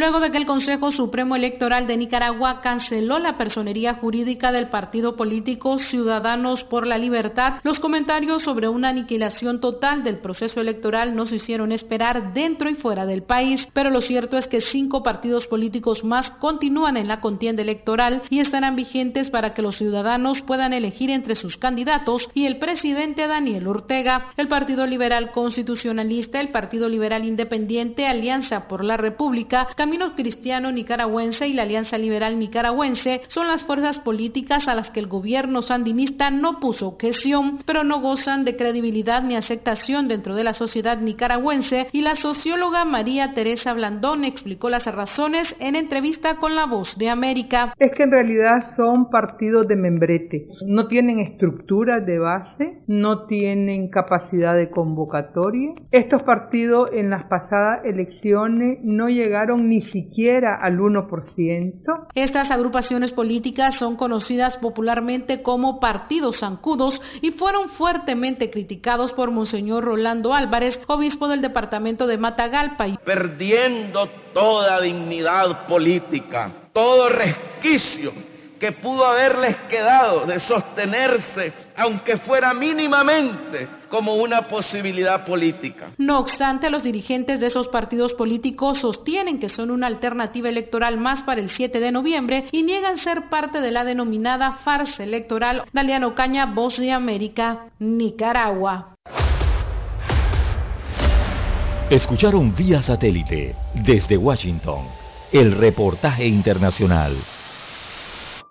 Luego de que el Consejo Supremo Electoral de Nicaragua canceló la personería jurídica del partido político Ciudadanos por la Libertad, los comentarios sobre una aniquilación total del proceso electoral no se hicieron esperar dentro y fuera del país, pero lo cierto es que cinco partidos políticos más continúan en la contienda electoral y estarán vigentes para que los ciudadanos puedan elegir entre sus candidatos y el presidente Daniel Ortega. El Partido Liberal Constitucionalista, el Partido Liberal Independiente, Alianza por la República, Camino Cristiano Nicaragüense y la Alianza Liberal Nicaragüense son las fuerzas políticas a las que el gobierno sandinista no puso objeción, pero no gozan de credibilidad ni aceptación dentro de la sociedad nicaragüense y la socióloga María Teresa Blandón explicó las razones en entrevista con La Voz de América. Es que en realidad son partidos de membrete, no tienen estructura de base, no tienen capacidad de convocatoria. Estos partidos en las pasadas elecciones no llegaron ni siquiera al 1%. Estas agrupaciones políticas son conocidas popularmente como partidos zancudos y fueron fuertemente criticados por Monseñor Rolando Álvarez, obispo del departamento de Matagalpa. Perdiendo toda dignidad política, todo resquicio que pudo haberles quedado de sostenerse, aunque fuera mínimamente, como una posibilidad política. No obstante, los dirigentes de esos partidos políticos sostienen que son una alternativa electoral más para el 7 de noviembre y niegan ser parte de la denominada farsa electoral. Daliano Caña, Voz de América, Nicaragua. Escucharon vía satélite desde Washington el reportaje internacional.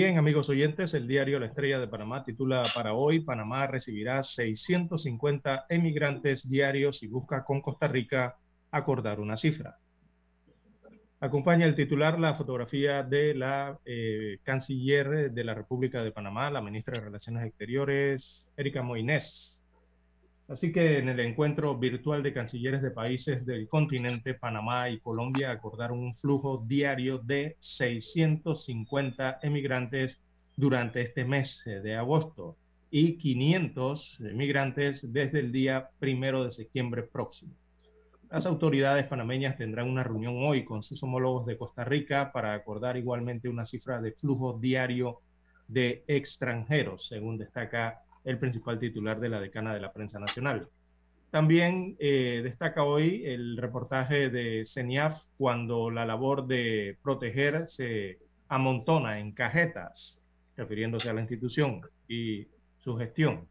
Bien, amigos oyentes, el diario La Estrella de Panamá titula para hoy, Panamá recibirá 650 emigrantes diarios y busca con Costa Rica acordar una cifra. Acompaña el titular la fotografía de la eh, canciller de la República de Panamá, la ministra de Relaciones Exteriores, Erika Moines, Así que en el encuentro virtual de cancilleres de países del continente, Panamá y Colombia acordaron un flujo diario de 650 emigrantes durante este mes de agosto y 500 emigrantes desde el día primero de septiembre próximo. Las autoridades panameñas tendrán una reunión hoy con sus homólogos de Costa Rica para acordar igualmente una cifra de flujo diario de extranjeros, según destaca el principal titular de la decana de la prensa nacional. También eh, destaca hoy el reportaje de CENIAF cuando la labor de proteger se amontona en cajetas, refiriéndose a la institución y su gestión.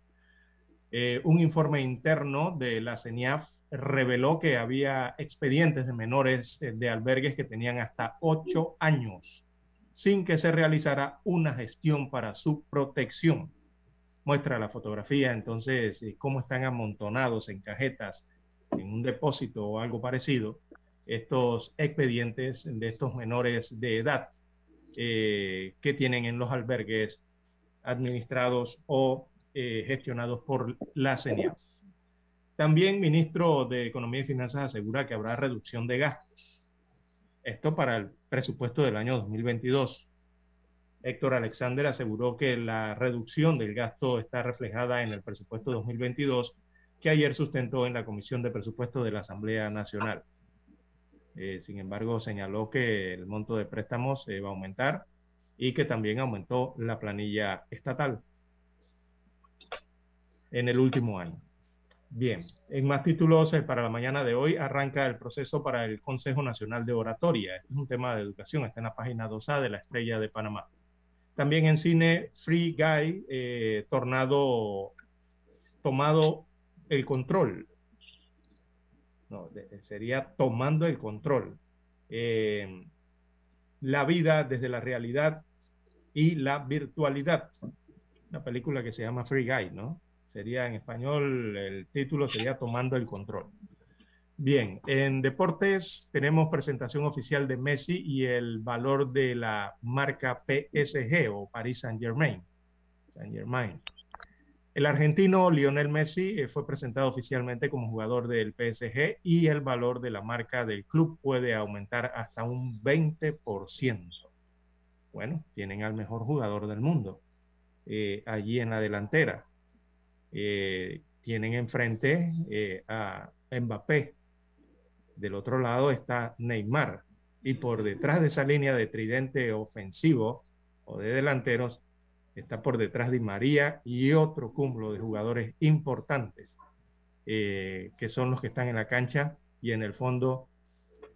Eh, un informe interno de la CENIAF reveló que había expedientes de menores eh, de albergues que tenían hasta ocho años sin que se realizara una gestión para su protección muestra la fotografía, entonces, eh, cómo están amontonados en cajetas en un depósito o algo parecido estos expedientes de estos menores de edad eh, que tienen en los albergues administrados o eh, gestionados por la CENIAF. También ministro de Economía y Finanzas asegura que habrá reducción de gastos. Esto para el presupuesto del año 2022. Héctor Alexander aseguró que la reducción del gasto está reflejada en el presupuesto 2022 que ayer sustentó en la Comisión de Presupuestos de la Asamblea Nacional. Eh, sin embargo, señaló que el monto de préstamos va a aumentar y que también aumentó la planilla estatal en el último año. Bien, en más títulos eh, para la mañana de hoy arranca el proceso para el Consejo Nacional de Oratoria. Este es un tema de educación, está en la página 2A de la Estrella de Panamá. También en cine, Free Guy, eh, Tornado tomado el control. No, sería tomando el control. Eh, la vida desde la realidad y la virtualidad. Una película que se llama Free Guy, ¿no? Sería en español, el título sería Tomando el Control. Bien, en deportes tenemos presentación oficial de Messi y el valor de la marca PSG o Paris Saint Germain. Saint Germain. El argentino Lionel Messi eh, fue presentado oficialmente como jugador del PSG y el valor de la marca del club puede aumentar hasta un 20%. Bueno, tienen al mejor jugador del mundo eh, allí en la delantera. Eh, tienen enfrente a Mbappé. Del otro lado está Neymar. Y por detrás de esa línea de tridente ofensivo o de delanteros está por detrás de María y otro cúmulo de jugadores importantes, eh, que son los que están en la cancha y en el fondo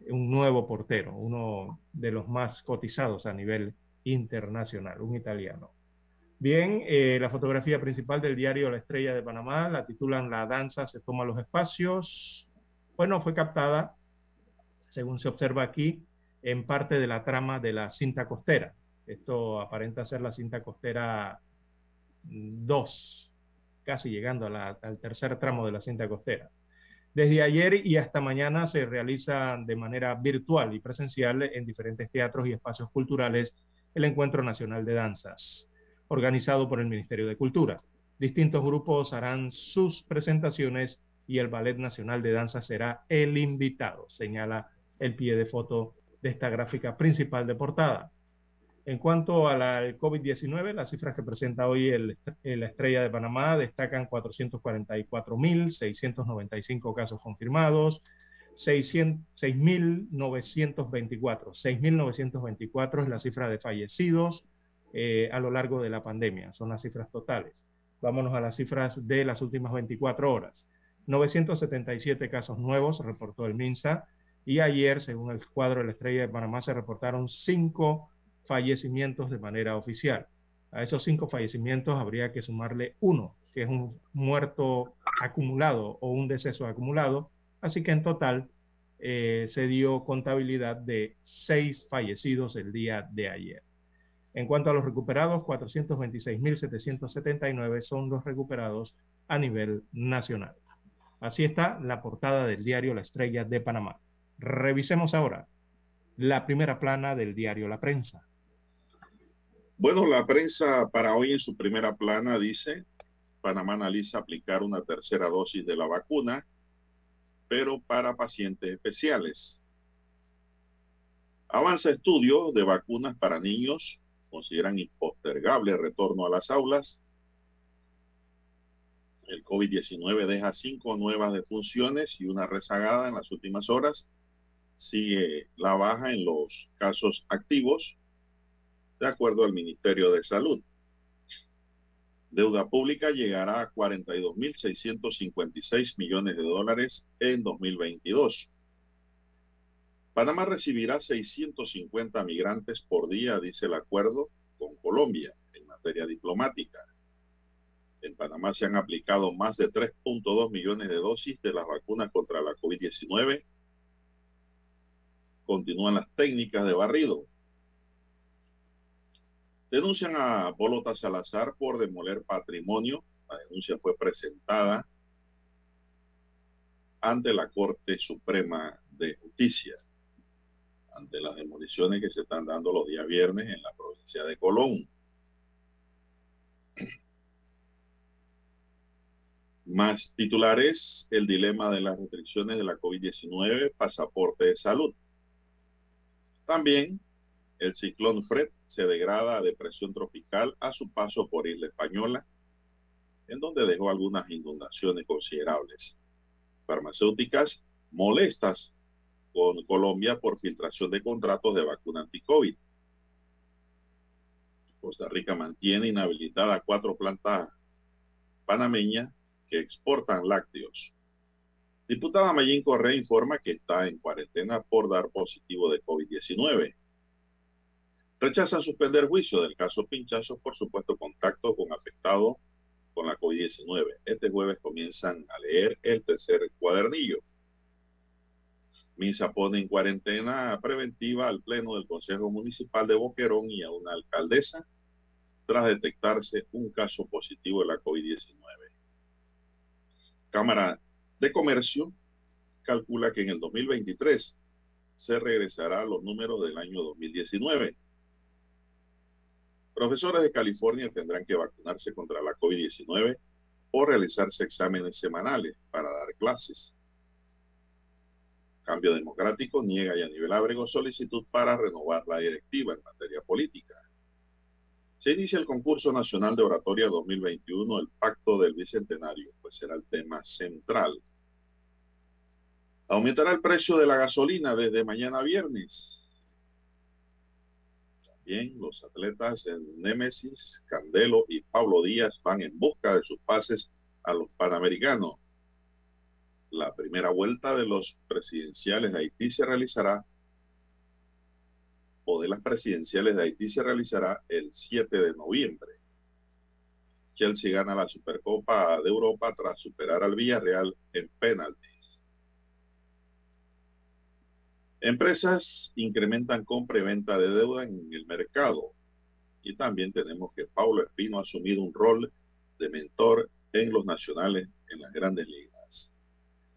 un nuevo portero, uno de los más cotizados a nivel internacional, un italiano. Bien, eh, la fotografía principal del diario La Estrella de Panamá la titulan La danza se toma los espacios. Bueno, fue captada, según se observa aquí, en parte de la trama de la cinta costera. Esto aparenta ser la cinta costera 2, casi llegando al tercer tramo de la cinta costera. Desde ayer y hasta mañana se realiza de manera virtual y presencial en diferentes teatros y espacios culturales el Encuentro Nacional de Danzas, organizado por el Ministerio de Cultura. Distintos grupos harán sus presentaciones y el Ballet Nacional de Danza será el invitado, señala el pie de foto de esta gráfica principal de portada. En cuanto a la COVID-19, las cifras que presenta hoy el, la estrella de Panamá destacan 444.695 casos confirmados, 6.924. 6.924 es la cifra de fallecidos eh, a lo largo de la pandemia. Son las cifras totales. Vámonos a las cifras de las últimas 24 horas. 977 casos nuevos, reportó el MINSA, y ayer, según el cuadro de la estrella de Panamá, se reportaron 5 fallecimientos de manera oficial. A esos cinco fallecimientos habría que sumarle uno, que es un muerto acumulado o un deceso acumulado. Así que en total eh, se dio contabilidad de seis fallecidos el día de ayer. En cuanto a los recuperados, 426.779 son los recuperados a nivel nacional. Así está la portada del diario La Estrella de Panamá. Revisemos ahora la primera plana del diario La Prensa. Bueno, la prensa para hoy en su primera plana dice, Panamá analiza aplicar una tercera dosis de la vacuna, pero para pacientes especiales. Avanza estudio de vacunas para niños, consideran impostergable retorno a las aulas. El COVID-19 deja cinco nuevas defunciones y una rezagada en las últimas horas. Sigue la baja en los casos activos de acuerdo al Ministerio de Salud. Deuda pública llegará a 42.656 millones de dólares en 2022. Panamá recibirá 650 migrantes por día, dice el acuerdo con Colombia en materia diplomática. En Panamá se han aplicado más de 3.2 millones de dosis de las vacunas contra la COVID-19. Continúan las técnicas de barrido Denuncian a Bolota Salazar por demoler patrimonio. La denuncia fue presentada ante la Corte Suprema de Justicia, ante las demoliciones que se están dando los días viernes en la provincia de Colón. Más titulares, el dilema de las restricciones de la COVID-19, pasaporte de salud. También el ciclón Fred se degrada a depresión tropical a su paso por Isla Española, en donde dejó algunas inundaciones considerables. Farmacéuticas molestas con Colombia por filtración de contratos de vacuna anti-COVID. Costa Rica mantiene inhabilitada cuatro plantas panameñas que exportan lácteos. Diputada Mayín Correa informa que está en cuarentena por dar positivo de COVID-19. Rechazan suspender juicio del caso Pinchazo por supuesto contacto con afectado con la COVID-19. Este jueves comienzan a leer el tercer cuadernillo. Misa pone en cuarentena preventiva al Pleno del Consejo Municipal de Boquerón y a una alcaldesa tras detectarse un caso positivo de la COVID-19. Cámara de Comercio calcula que en el 2023 se regresará a los números del año 2019. Profesores de California tendrán que vacunarse contra la COVID-19 o realizarse exámenes semanales para dar clases. Cambio Democrático niega y a nivel Ábrego solicitud para renovar la directiva en materia política. Se inicia el concurso nacional de oratoria 2021, el Pacto del Bicentenario, pues será el tema central. Aumentará el precio de la gasolina desde mañana viernes. También los atletas en Némesis, Candelo y Pablo Díaz van en busca de sus pases a los Panamericanos. La primera vuelta de los presidenciales de Haití se realizará o de las presidenciales de Haití se realizará el 7 de noviembre. Chelsea gana la Supercopa de Europa tras superar al Villarreal en penaltis. Empresas incrementan compra y venta de deuda en el mercado. Y también tenemos que Paulo Espino ha asumido un rol de mentor en los nacionales en las grandes ligas.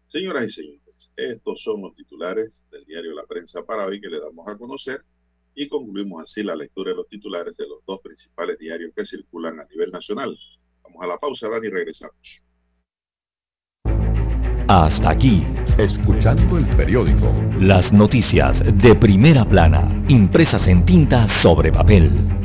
Señoras y señores, estos son los titulares del diario La Prensa para hoy que le damos a conocer y concluimos así la lectura de los titulares de los dos principales diarios que circulan a nivel nacional. Vamos a la pausa, Dani, y regresamos. Hasta aquí, Escuchando el periódico. las noticias de primera plana, impresas en tinta sobre papel.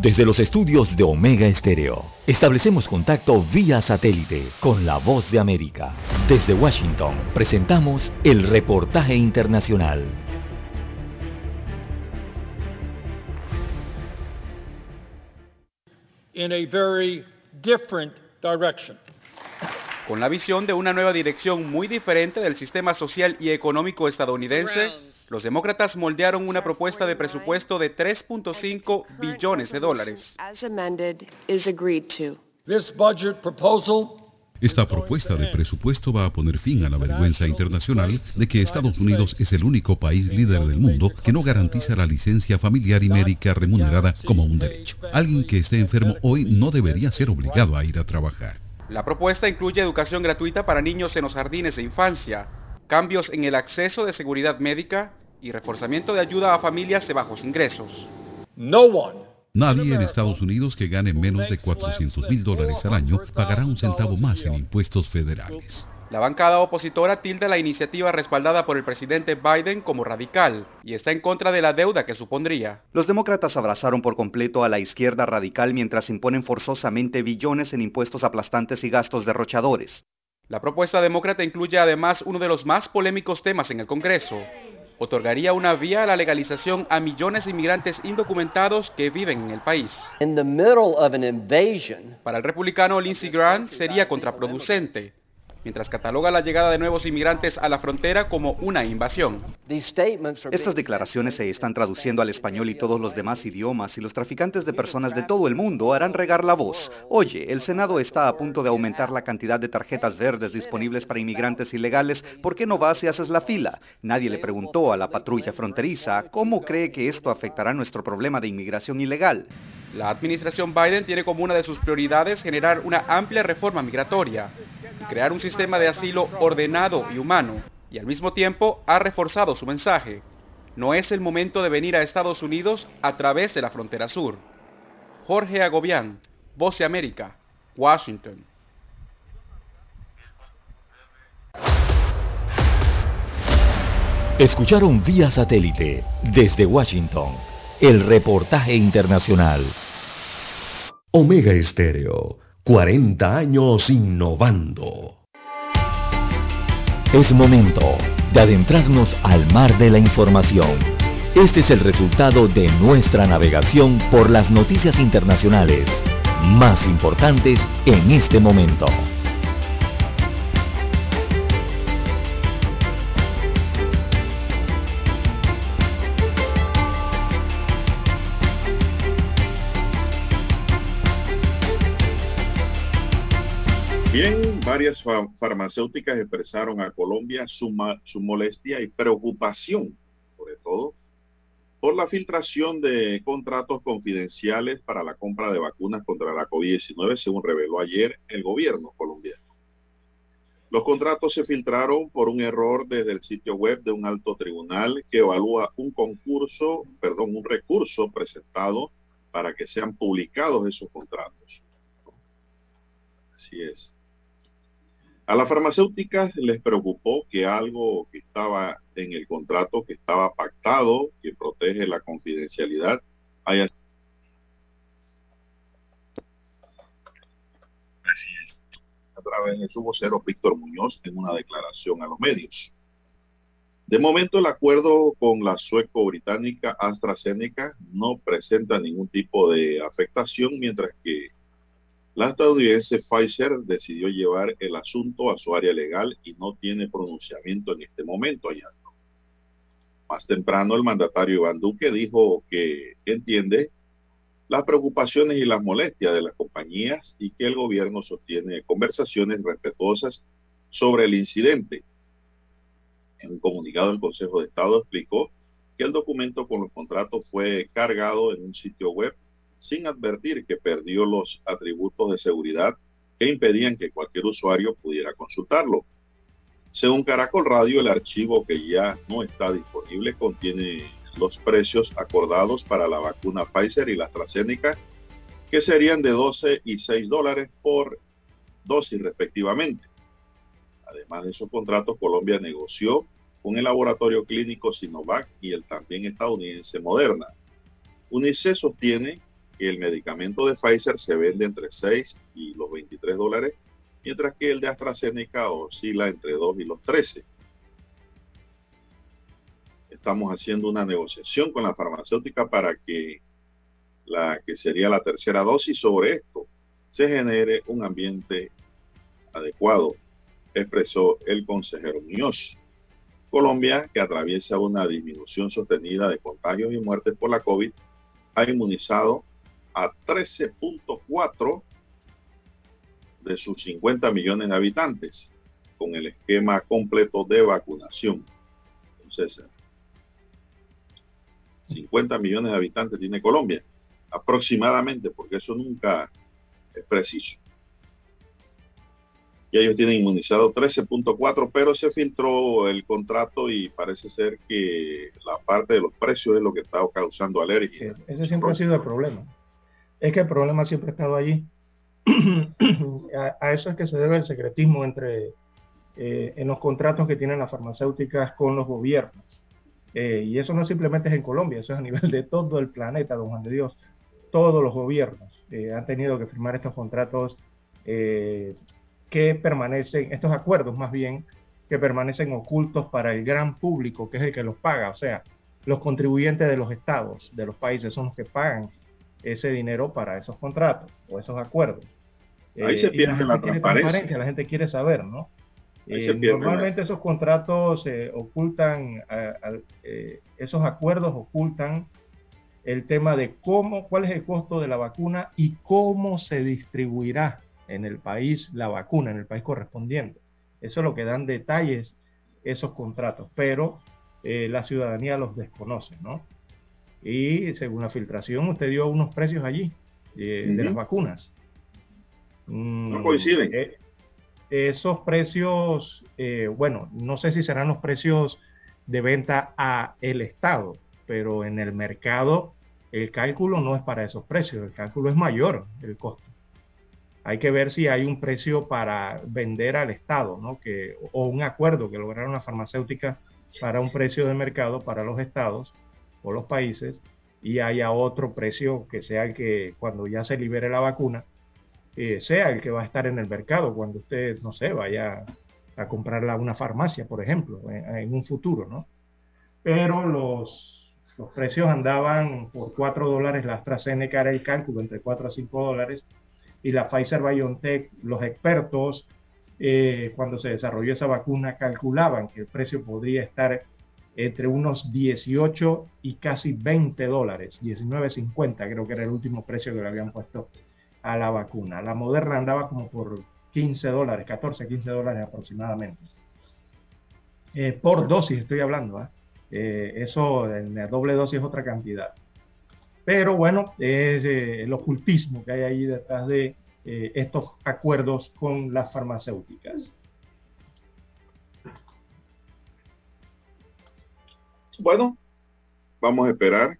Desde los estudios de Omega Estéreo, establecemos contacto vía satélite con la voz de América. Desde Washington, presentamos el reportaje internacional. in a very different direction. con la visión de una nueva dirección muy diferente del sistema social y económico estadounidense, los demócratas moldearon una propuesta de presupuesto de 3.5 billones de dólares. Esta propuesta de presupuesto va a poner fin a la vergüenza internacional de que Estados Unidos es el único país líder del mundo que no garantiza la licencia familiar y médica remunerada como un derecho. Alguien que esté enfermo hoy no debería ser obligado a ir a trabajar. La propuesta incluye educación gratuita para niños en los jardines de infancia, cambios en el acceso de seguridad médica y reforzamiento de ayuda a familias de bajos ingresos. no one Nadie en Estados Unidos que gane menos de 400 mil dólares al año pagará un centavo más en impuestos federales. La bancada opositora tilda la iniciativa respaldada por el presidente Biden como radical y está en contra de la deuda que supondría. Los demócratas abrazaron por completo a la izquierda radical mientras imponen forzosamente billones en impuestos aplastantes y gastos derrochadores. La propuesta demócrata incluye además uno de los más polémicos temas en el Congreso. Otorgaría una vía a la legalización a millones de inmigrantes indocumentados que viven en el país. In the middle of an invasion, Para el republicano Lindsey Graham sería contraproducente. Mientras cataloga la llegada de nuevos inmigrantes a la frontera como una invasión. Estas declaraciones se están traduciendo al español y todos los demás idiomas y los traficantes de personas de todo el mundo harán regar la voz. Oye, el Senado está a punto de aumentar la cantidad de tarjetas verdes disponibles para inmigrantes ilegales. ¿Por qué no vas y haces la fila? Nadie le preguntó a la patrulla fronteriza cómo cree que esto afectará nuestro problema de inmigración ilegal. La administración Biden tiene como una de sus prioridades generar una amplia reforma migratoria crear un sistema de asilo ordenado y humano, y al mismo tiempo ha reforzado su mensaje. No es el momento de venir a Estados Unidos a través de la frontera sur. Jorge Agobián, Voce América, Washington. Escucharon vía satélite desde Washington el reportaje internacional. Omega Estéreo 40 años innovando. Es momento de adentrarnos al mar de la información. Este es el resultado de nuestra navegación por las noticias internacionales más importantes en este momento. Varias farmacéuticas expresaron a Colombia su, molestia y preocupación, sobre todo, por la filtración de contratos confidenciales para la compra de vacunas contra la COVID-19, según reveló ayer el gobierno colombiano. Los contratos se filtraron por un error desde el sitio web de un alto tribunal que evalúa un concurso, perdón, un recurso presentado para que sean publicados esos contratos. Así es. A las farmacéuticas les preocupó que algo que estaba en el contrato, que estaba pactado, que protege la confidencialidad, haya Así. A través de su vocero Víctor Muñoz en una declaración a los medios. De momento el acuerdo con la sueco-británica AstraZeneca no presenta ningún tipo de afectación, mientras que la estadounidense Pfizer decidió llevar el asunto a su área legal y no tiene pronunciamiento en este momento, añadió. Más temprano, el mandatario Iván Duque dijo que entiende las preocupaciones y las molestias de las compañías y que el gobierno sostiene conversaciones respetuosas sobre el incidente. En un comunicado, el Consejo de Estado explicó que el documento con los contratos fue cargado en un sitio web sin advertir que perdió los atributos de seguridad que impedían que cualquier usuario pudiera consultarlo. Según Caracol Radio, el archivo que ya no está disponible contiene los precios acordados para la vacuna Pfizer y la AstraZeneca, que serían de 12 y 6 dólares por dosis respectivamente. Además de esos contratos, Colombia negoció con el laboratorio clínico Sinovac y el también estadounidense Moderna. UNICEF sostiene que el medicamento de Pfizer se vende entre 6 y los 23 dólares, mientras que el de AstraZeneca oscila entre 2 y los 13. Estamos haciendo una negociación con la farmacéutica para que la que sería la tercera dosis sobre esto se genere un ambiente adecuado, expresó el consejero Muñoz. Colombia, que atraviesa una disminución sostenida de contagios y muertes por la COVID, ha inmunizado a 13.4 de sus 50 millones de habitantes con el esquema completo de vacunación. Entonces, 50 millones de habitantes tiene Colombia, aproximadamente, porque eso nunca es preciso. Y ellos tienen inmunizado 13.4, pero se filtró el contrato y parece ser que la parte de los precios es lo que está causando alergia. Ese siempre ha sido el problema es que el problema siempre ha estado allí. a, eso es que se debe el secretismo entre eh, en los contratos que tienen las farmacéuticas con los gobiernos. Eh, y eso no simplemente es en Colombia, eso es a nivel de todo el planeta, don Juan de Dios. Todos los gobiernos eh, han tenido que firmar estos contratos que permanecen, estos acuerdos más bien, que permanecen ocultos para el gran público, que es el que los paga. O sea, los contribuyentes de los estados, de los países, son los que pagan ese dinero para esos contratos o esos acuerdos. Ahí se eh, pierde la, transparencia. La gente quiere saber, ¿no? Eh, normalmente esos contratos ocultan, esos acuerdos ocultan el tema de cómo, cuál es el costo de la vacuna y cómo se distribuirá en el país la vacuna, en el país correspondiente. Eso es lo que dan detalles esos contratos, pero eh, la ciudadanía los desconoce, ¿no? Y según la filtración, usted dio unos precios allí eh, de las vacunas. Mm, no coinciden. Eh, esos precios, bueno, no sé si serán los precios de venta a el Estado, pero en el mercado el cálculo no es para esos precios, el cálculo es mayor, el costo. Hay que ver si hay un precio para vender al Estado, ¿no? Que, o un acuerdo que lograron las farmacéuticas para un precio de mercado para los estados los países y haya otro precio que sea el que cuando ya se libere la vacuna, eh, sea el que va a estar en el mercado cuando usted, no sé, vaya a comprarla a una farmacia, por ejemplo, en, un futuro, ¿no? Pero los, los precios andaban por 4 dólares, la AstraZeneca era el cálculo entre 4 a 5 dólares, y la Pfizer BioNTech, los expertos, eh, cuando se desarrolló esa vacuna, calculaban que el precio podría estar entre unos 18 y casi 20 dólares, 19.50 creo que era el último precio que le habían puesto a la vacuna. La Moderna andaba como por 15 dólares, 14, 15 dólares aproximadamente. Eh, por dosis estoy hablando, ¿ah? eh, eso en la doble dosis es otra cantidad. Pero bueno, es eh, el ocultismo que hay ahí detrás de eh, estos acuerdos con las farmacéuticas. Bueno, vamos a esperar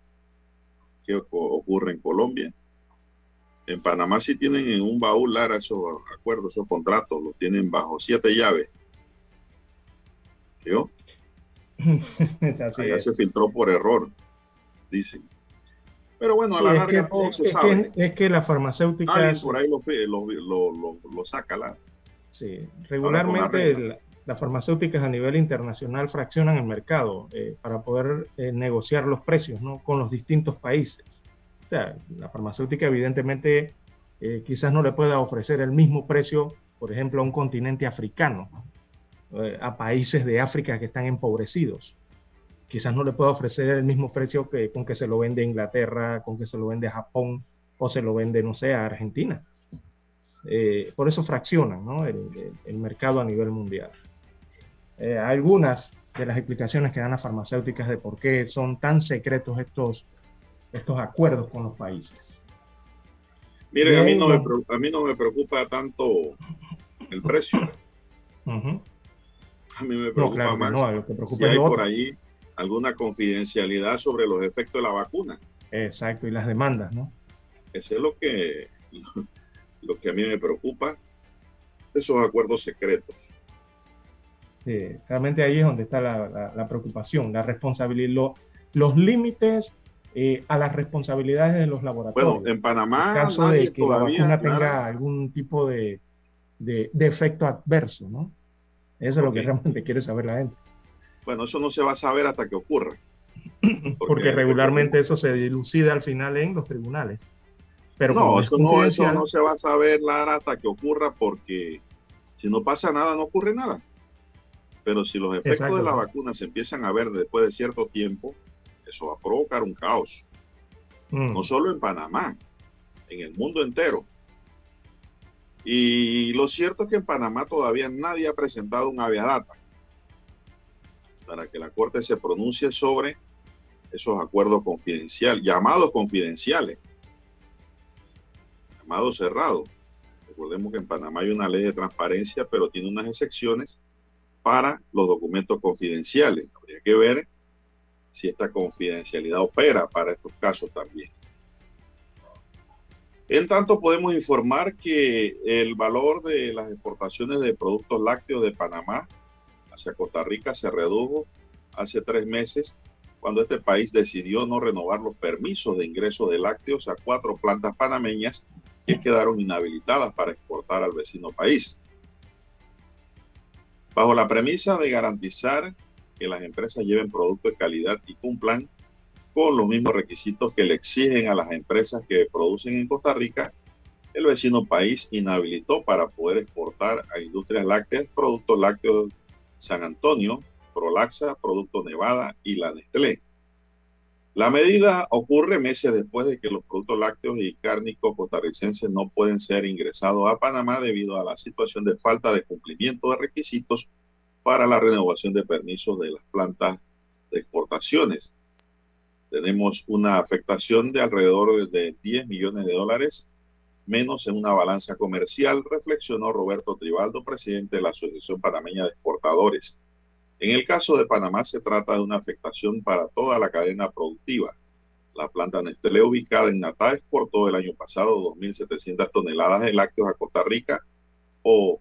qué ocurre en Colombia. En Panamá sí tienen en un baúl Lara esos acuerdos, esos contratos, los tienen bajo siete llaves. ¿Yo? Allá se filtró por error, dicen. Pero bueno, a la larga todo se sabe. es que la farmacéutica... por ahí lo, saca la... Sí, regularmente las farmacéuticas a nivel internacional fraccionan el mercado eh, para poder eh, negociar los precios ¿no? con los distintos países. O sea, la farmacéutica evidentemente eh, quizás no le pueda ofrecer el mismo precio, por ejemplo, a un continente africano, a países de África que están empobrecidos quizás no le pueda ofrecer el mismo precio que con que se lo vende Inglaterra, con que se lo vende Japón o se lo vende, no sé, a Argentina. Eh, por eso fraccionan ¿no? el, mercado a nivel mundial. Eh, algunas de las explicaciones que dan las farmacéuticas de por qué son tan secretos estos, estos acuerdos con los países. Miren, a mí, no me, a mí no me preocupa tanto el precio. A mí me preocupa más no, lo que preocupa si hay por ahí alguna confidencialidad sobre los efectos de la vacuna. Exacto, y las demandas, ¿no? Eso es lo que, lo que a mí me preocupa, esos acuerdos secretos. Sí, realmente ahí es donde está la, preocupación, la responsabilidad, los límites eh, a las responsabilidades de los laboratorios. Bueno, en Panamá, en caso de que la vacuna tenga algún tipo de, de, efecto adverso, ¿no? Eso es lo que realmente quiere saber la gente. Bueno, eso no se va a saber hasta que ocurra. Porque, regularmente eso se dilucida al final en los tribunales. Pero no, eso no, eso no se va a saber, Lara, hasta que ocurra porque si no pasa nada, no ocurre nada. Pero si los efectos de la vacuna se empiezan a ver después de cierto tiempo, eso va a provocar un caos. Mm. No solo en Panamá, en el mundo entero. Y lo cierto es que en Panamá todavía nadie ha presentado un aviadata para que la Corte se pronuncie sobre esos acuerdos confidenciales, llamados confidenciales, llamados cerrados. Recordemos que en Panamá hay una ley de transparencia, pero tiene unas excepciones para los documentos confidenciales. Habría que ver si esta confidencialidad opera para estos casos también. En tanto, podemos informar que el valor de las exportaciones de productos lácteos de Panamá hacia Costa Rica se redujo hace tres meses cuando este país decidió no renovar los permisos de ingreso de lácteos a cuatro plantas panameñas que quedaron inhabilitadas para exportar al vecino país. Bajo la premisa de garantizar que las empresas lleven productos de calidad y cumplan con los mismos requisitos que le exigen a las empresas que producen en Costa Rica, el vecino país inhabilitó para poder exportar a industrias lácteas productos lácteos San Antonio, Prolaxa, Producto Nevada y la Nestlé. La medida ocurre meses después de que los productos lácteos y cárnicos costarricenses no pueden ser ingresados a Panamá debido a la situación de falta de cumplimiento de requisitos para la renovación de permisos de las plantas de exportaciones. Tenemos una afectación de alrededor de 10 millones de dólares menos en una balanza comercial, reflexionó Roberto Tribaldo, presidente de la Asociación Panameña de Exportadores. En el caso de Panamá se trata de una afectación para toda la cadena productiva. La planta Nestlé ubicada en Natá exportó el año pasado 2.700 toneladas de lácteos a Costa Rica o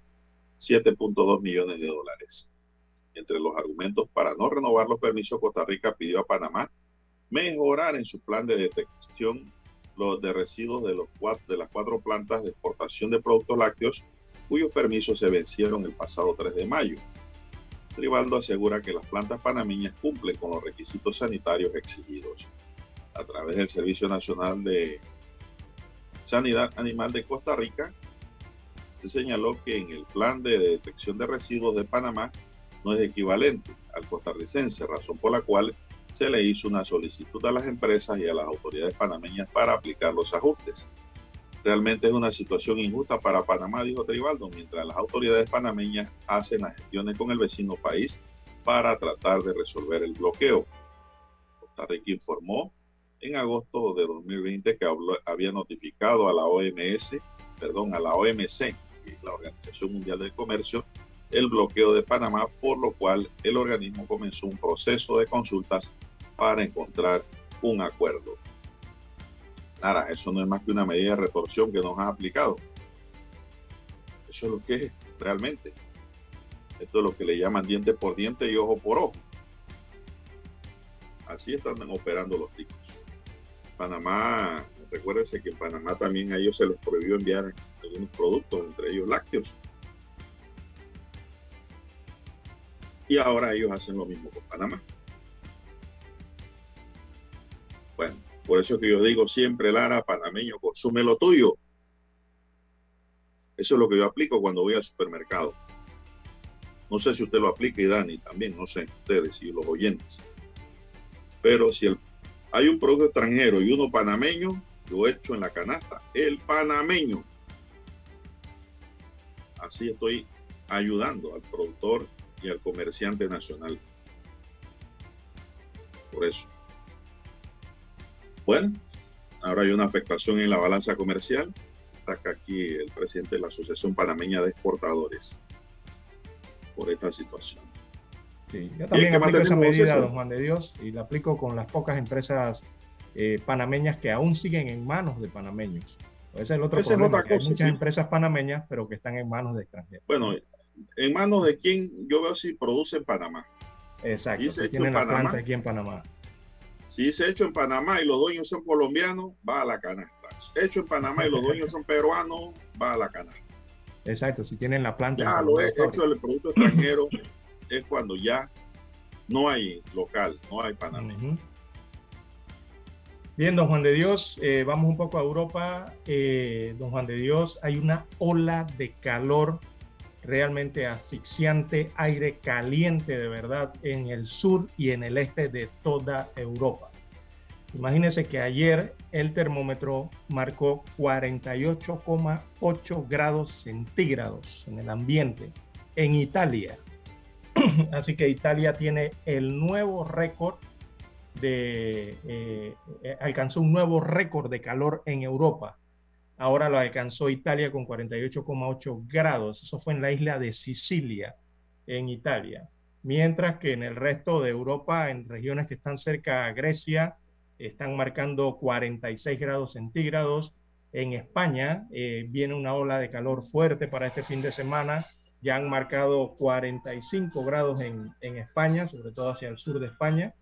7.2 millones de dólares. Entre los argumentos para no renovar los permisos, Costa Rica pidió a Panamá mejorar en su plan de detección los de residuos de, los, de las cuatro plantas de exportación de productos lácteos cuyos permisos se vencieron el pasado 3 de mayo. Tribaldo asegura que las plantas panameñas cumplen con los requisitos sanitarios exigidos. A través del Servicio Nacional de Sanidad Animal de Costa Rica, se señaló que en el plan de detección de residuos de Panamá no es equivalente al costarricense, razón por la cual se le hizo una solicitud a las empresas y a las autoridades panameñas para aplicar los ajustes. Realmente es una situación injusta para Panamá, dijo Tribaldo, mientras las autoridades panameñas hacen las gestiones con el vecino país para tratar de resolver el bloqueo. Costa Rica informó en agosto de 2020 que había notificado a la OMS, perdón, a la OMC, la Organización Mundial del Comercio, el bloqueo de Panamá, por lo cual el organismo comenzó un proceso de consultas para encontrar un acuerdo. Eso no es más que una medida de retorsión que nos ha aplicado. Eso es lo que es realmente. Esto es lo que le llaman diente por diente y ojo por ojo. Así están operando los ticos. Panamá, recuérdense que en Panamá también a ellos se les prohibió enviar algunos productos, entre ellos lácteos. Y ahora ellos hacen lo mismo con Panamá. Bueno, por eso que yo digo siempre, Lara, panameño, consume lo tuyo. Eso es lo que yo aplico cuando voy al supermercado. No sé si usted lo aplica y Dani también, no sé, ustedes y los oyentes. Pero si hay un producto extranjero y uno panameño, lo echo en la canasta. El panameño. Así estoy ayudando al productor y al comerciante nacional. Por eso. Bueno, ahora hay una afectación en la balanza comercial. Está aquí el presidente de la Asociación Panameña de Exportadores por esta situación. Sí, yo también aplico esa medida, don Juan de Dios, y la aplico con las pocas empresas eh, panameñas que aún siguen en manos de panameños. Ese es el otro problema, hay muchas empresas panameñas, pero que están en manos de extranjeros. Bueno, en manos de quién yo veo si produce en Panamá. Exacto, se tienen la planta aquí en Panamá. Si es hecho en Panamá y los dueños son colombianos, va a la canasta. Hecho en Panamá y los dueños son peruanos, va a la canasta. Exacto, si tienen la planta. Ya lo he hecho el producto extranjero es cuando ya no hay local, no hay panameño. Bien, don Juan de Dios, eh, vamos un poco a Europa. Eh, don Juan de Dios, hay una ola de calor realmente asfixiante, aire caliente de verdad en el sur y en el este de toda Europa. Imagínense que ayer el termómetro marcó 48,8 grados centígrados en el ambiente en Italia. Así que Italia tiene el nuevo récord de, eh, eh, alcanzó un nuevo récord de calor en Europa Ahora lo alcanzó Italia con 48,8 grados. Eso fue en la isla de Sicilia, en Italia. Mientras que en el resto de Europa, en regiones que están cerca a Grecia, están marcando 46 grados centígrados. En España eh, viene una ola de calor fuerte para este fin de semana. Ya han marcado 45 grados en, en España, sobre todo hacia el sur de España.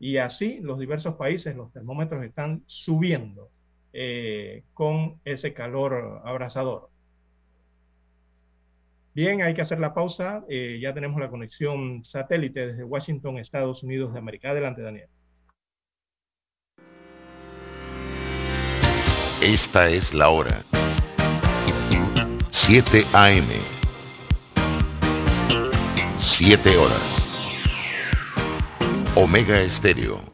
Y así los diversos países, los termómetros están subiendo. Eh, con ese calor abrasador. Bien, hay que hacer la pausa. Eh, ya tenemos la conexión satélite desde Washington, Estados Unidos de América. Adelante, Daniel. Esta es la hora. 7 AM. 7 horas. Omega Estéreo,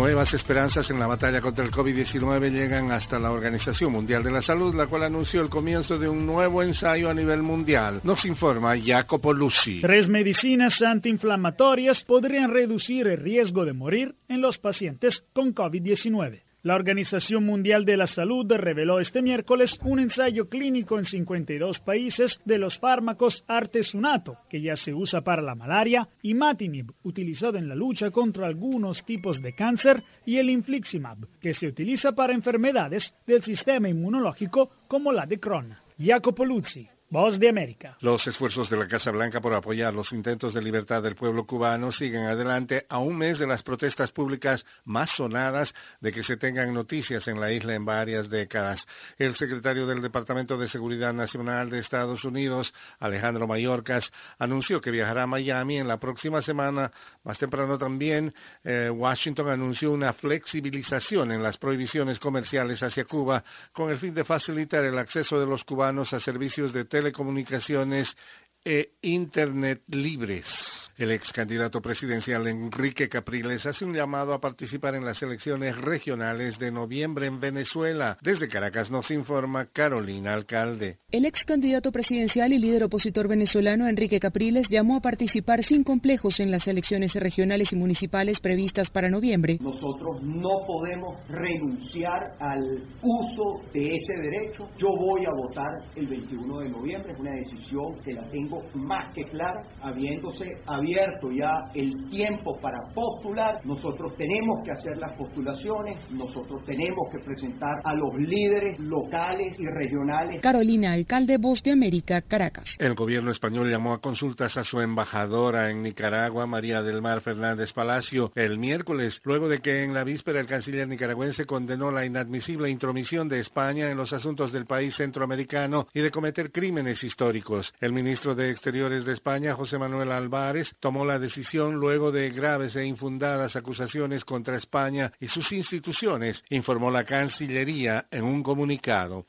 Nuevas esperanzas en la batalla contra el COVID-19 llegan hasta la Organización Mundial de la Salud, la cual anunció el comienzo de un nuevo ensayo a nivel mundial. Nos informa Jacopo Lucy. Tres medicinas antiinflamatorias podrían reducir el riesgo de morir en los pacientes con COVID-19. La Organización Mundial de la Salud reveló este miércoles un ensayo clínico en 52 países de los fármacos artesunato, que ya se usa para la malaria, y matinib, utilizado en la lucha contra algunos tipos de cáncer, y el infliximab, que se utiliza para enfermedades del sistema inmunológico como la de Crohn. Jacopo Luzzi, Los esfuerzos de la Casa Blanca por apoyar los intentos de libertad del pueblo cubano siguen adelante a un mes de las protestas públicas más sonadas de que se tengan noticias en la isla en varias décadas. El secretario del Departamento de Seguridad Nacional de Estados Unidos, Alejandro Mayorkas, anunció que viajará a Miami en la próxima semana. Más temprano también, eh, Washington anunció una flexibilización en las prohibiciones comerciales hacia Cuba con el fin de facilitar el acceso de los cubanos a servicios de telecomunicaciones e Internet libres. El ex candidato presidencial Enrique Capriles hace un llamado a participar en las elecciones regionales de noviembre en Venezuela. Desde Caracas nos informa Carolina Alcalde. El ex candidato presidencial y líder opositor venezolano Enrique Capriles llamó a participar sin complejos en las elecciones regionales y municipales previstas para noviembre. Nosotros no podemos renunciar al uso de ese derecho. Yo voy a votar el 21 de noviembre. Es una decisión que la tengo más que clara, habiéndose abierto ya el tiempo para postular, nosotros tenemos que hacer las postulaciones, nosotros tenemos que presentar a los líderes locales y regionales. Carolina, alcalde Voz de América, Caracas. El gobierno español llamó a consultas a su embajadora en Nicaragua, María del Mar Fernández Palacio, el miércoles, luego de que en la víspera el canciller nicaragüense condenó la inadmisible intromisión de España en los asuntos del país centroamericano y de cometer crímenes históricos. El ministro de Exteriores de España, José Manuel Álvarez, tomó la decisión luego de graves e infundadas acusaciones contra España y sus instituciones, informó la Cancillería en un comunicado.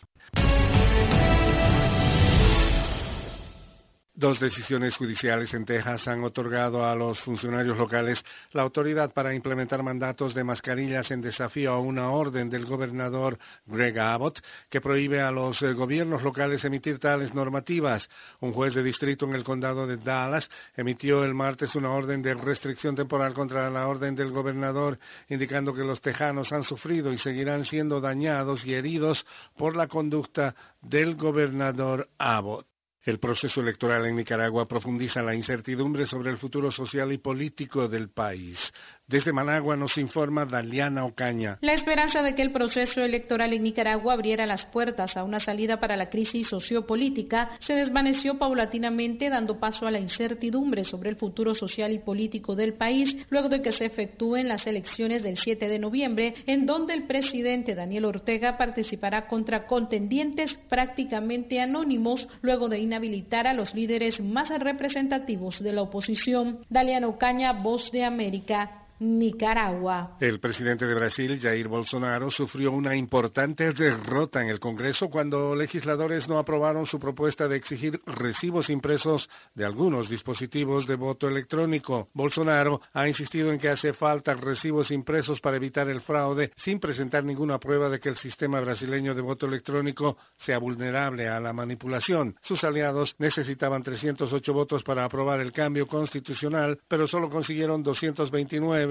Dos decisiones judiciales en Texas han otorgado a los funcionarios locales la autoridad para implementar mandatos de mascarillas en desafío a una orden del gobernador Greg Abbott que prohíbe a los eh, gobiernos locales emitir tales normativas. Un juez de distrito en el condado de Dallas emitió el martes una orden de restricción temporal contra la orden del gobernador, indicando que los tejanos han sufrido y seguirán siendo dañados y heridos por la conducta del gobernador Abbott. El proceso electoral en Nicaragua profundiza la incertidumbre sobre el futuro social y político del país. Desde Managua nos informa Daliana Ocaña. La esperanza de que el proceso electoral en Nicaragua abriera las puertas a una salida para la crisis sociopolítica se desvaneció paulatinamente dando paso a la incertidumbre sobre el futuro social y político del país luego de que se efectúen las elecciones del 7 de noviembre en donde el presidente Daniel Ortega participará contra contendientes prácticamente anónimos luego de inhabilitar a los líderes más representativos de la oposición. Daliana Ocaña, Voz de América. Nicaragua. El presidente de Brasil, Jair Bolsonaro, sufrió una importante derrota en el Congreso cuando legisladores no aprobaron su propuesta de exigir recibos impresos de algunos dispositivos de voto electrónico. Bolsonaro ha insistido en que hace falta recibos impresos para evitar el fraude sin presentar ninguna prueba de que el sistema brasileño de voto electrónico sea vulnerable a la manipulación. Sus aliados necesitaban 308 votos para aprobar el cambio constitucional, pero solo consiguieron 229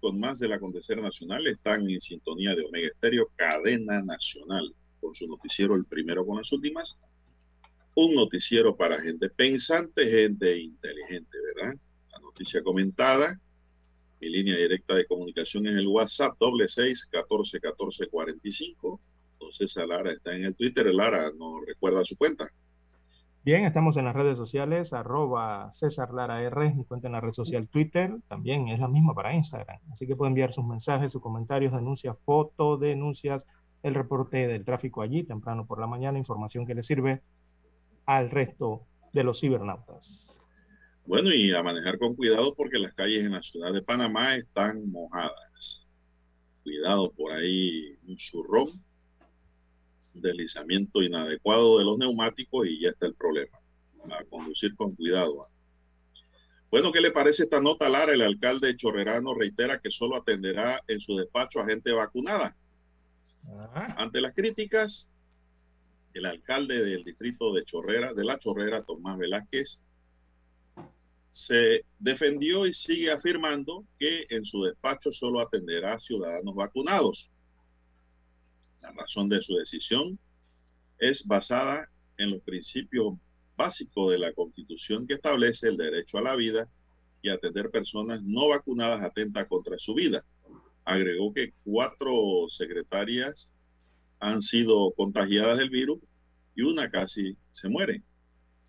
Con más del acontecer nacional. Están en sintonía de Omega Estéreo, cadena nacional, con su noticiero El Primero con las Últimas. Un noticiero para gente pensante, gente inteligente, ¿verdad? La noticia comentada. Mi línea directa de comunicación en el WhatsApp, doble seis, catorce, catorce, cuarenta y cinco. Entonces, Lara está en el Twitter. Lara no recuerda su cuenta. Bien, estamos en las redes sociales, arroba César Lara R, mi cuenta en la red social Twitter, también es la misma para Instagram. Así que pueden enviar sus mensajes, sus comentarios, denuncias, fotos, denuncias, el reporte del tráfico allí temprano por la mañana, información que le sirve al resto de los cibernautas. Bueno, y a manejar con cuidado porque las calles en la ciudad de Panamá están mojadas. Cuidado por ahí, un zurrón, deslizamiento inadecuado de los neumáticos y ya está el problema. A conducir con cuidado. Bueno, ¿qué le parece esta nota, Lara? El alcalde Chorrerano reitera que solo atenderá en su despacho a gente vacunada. Ante las críticas, el alcalde del distrito de Chorrera, de la Chorrera, Tomás Velázquez, se defendió y sigue afirmando que en su despacho solo atenderá a ciudadanos vacunados. La razón de su decisión es basada en los principios básicos de la Constitución que establece el derecho a la vida y atender personas no vacunadas atenta contra su vida. Agregó que cuatro secretarias han sido contagiadas del virus y una casi se muere.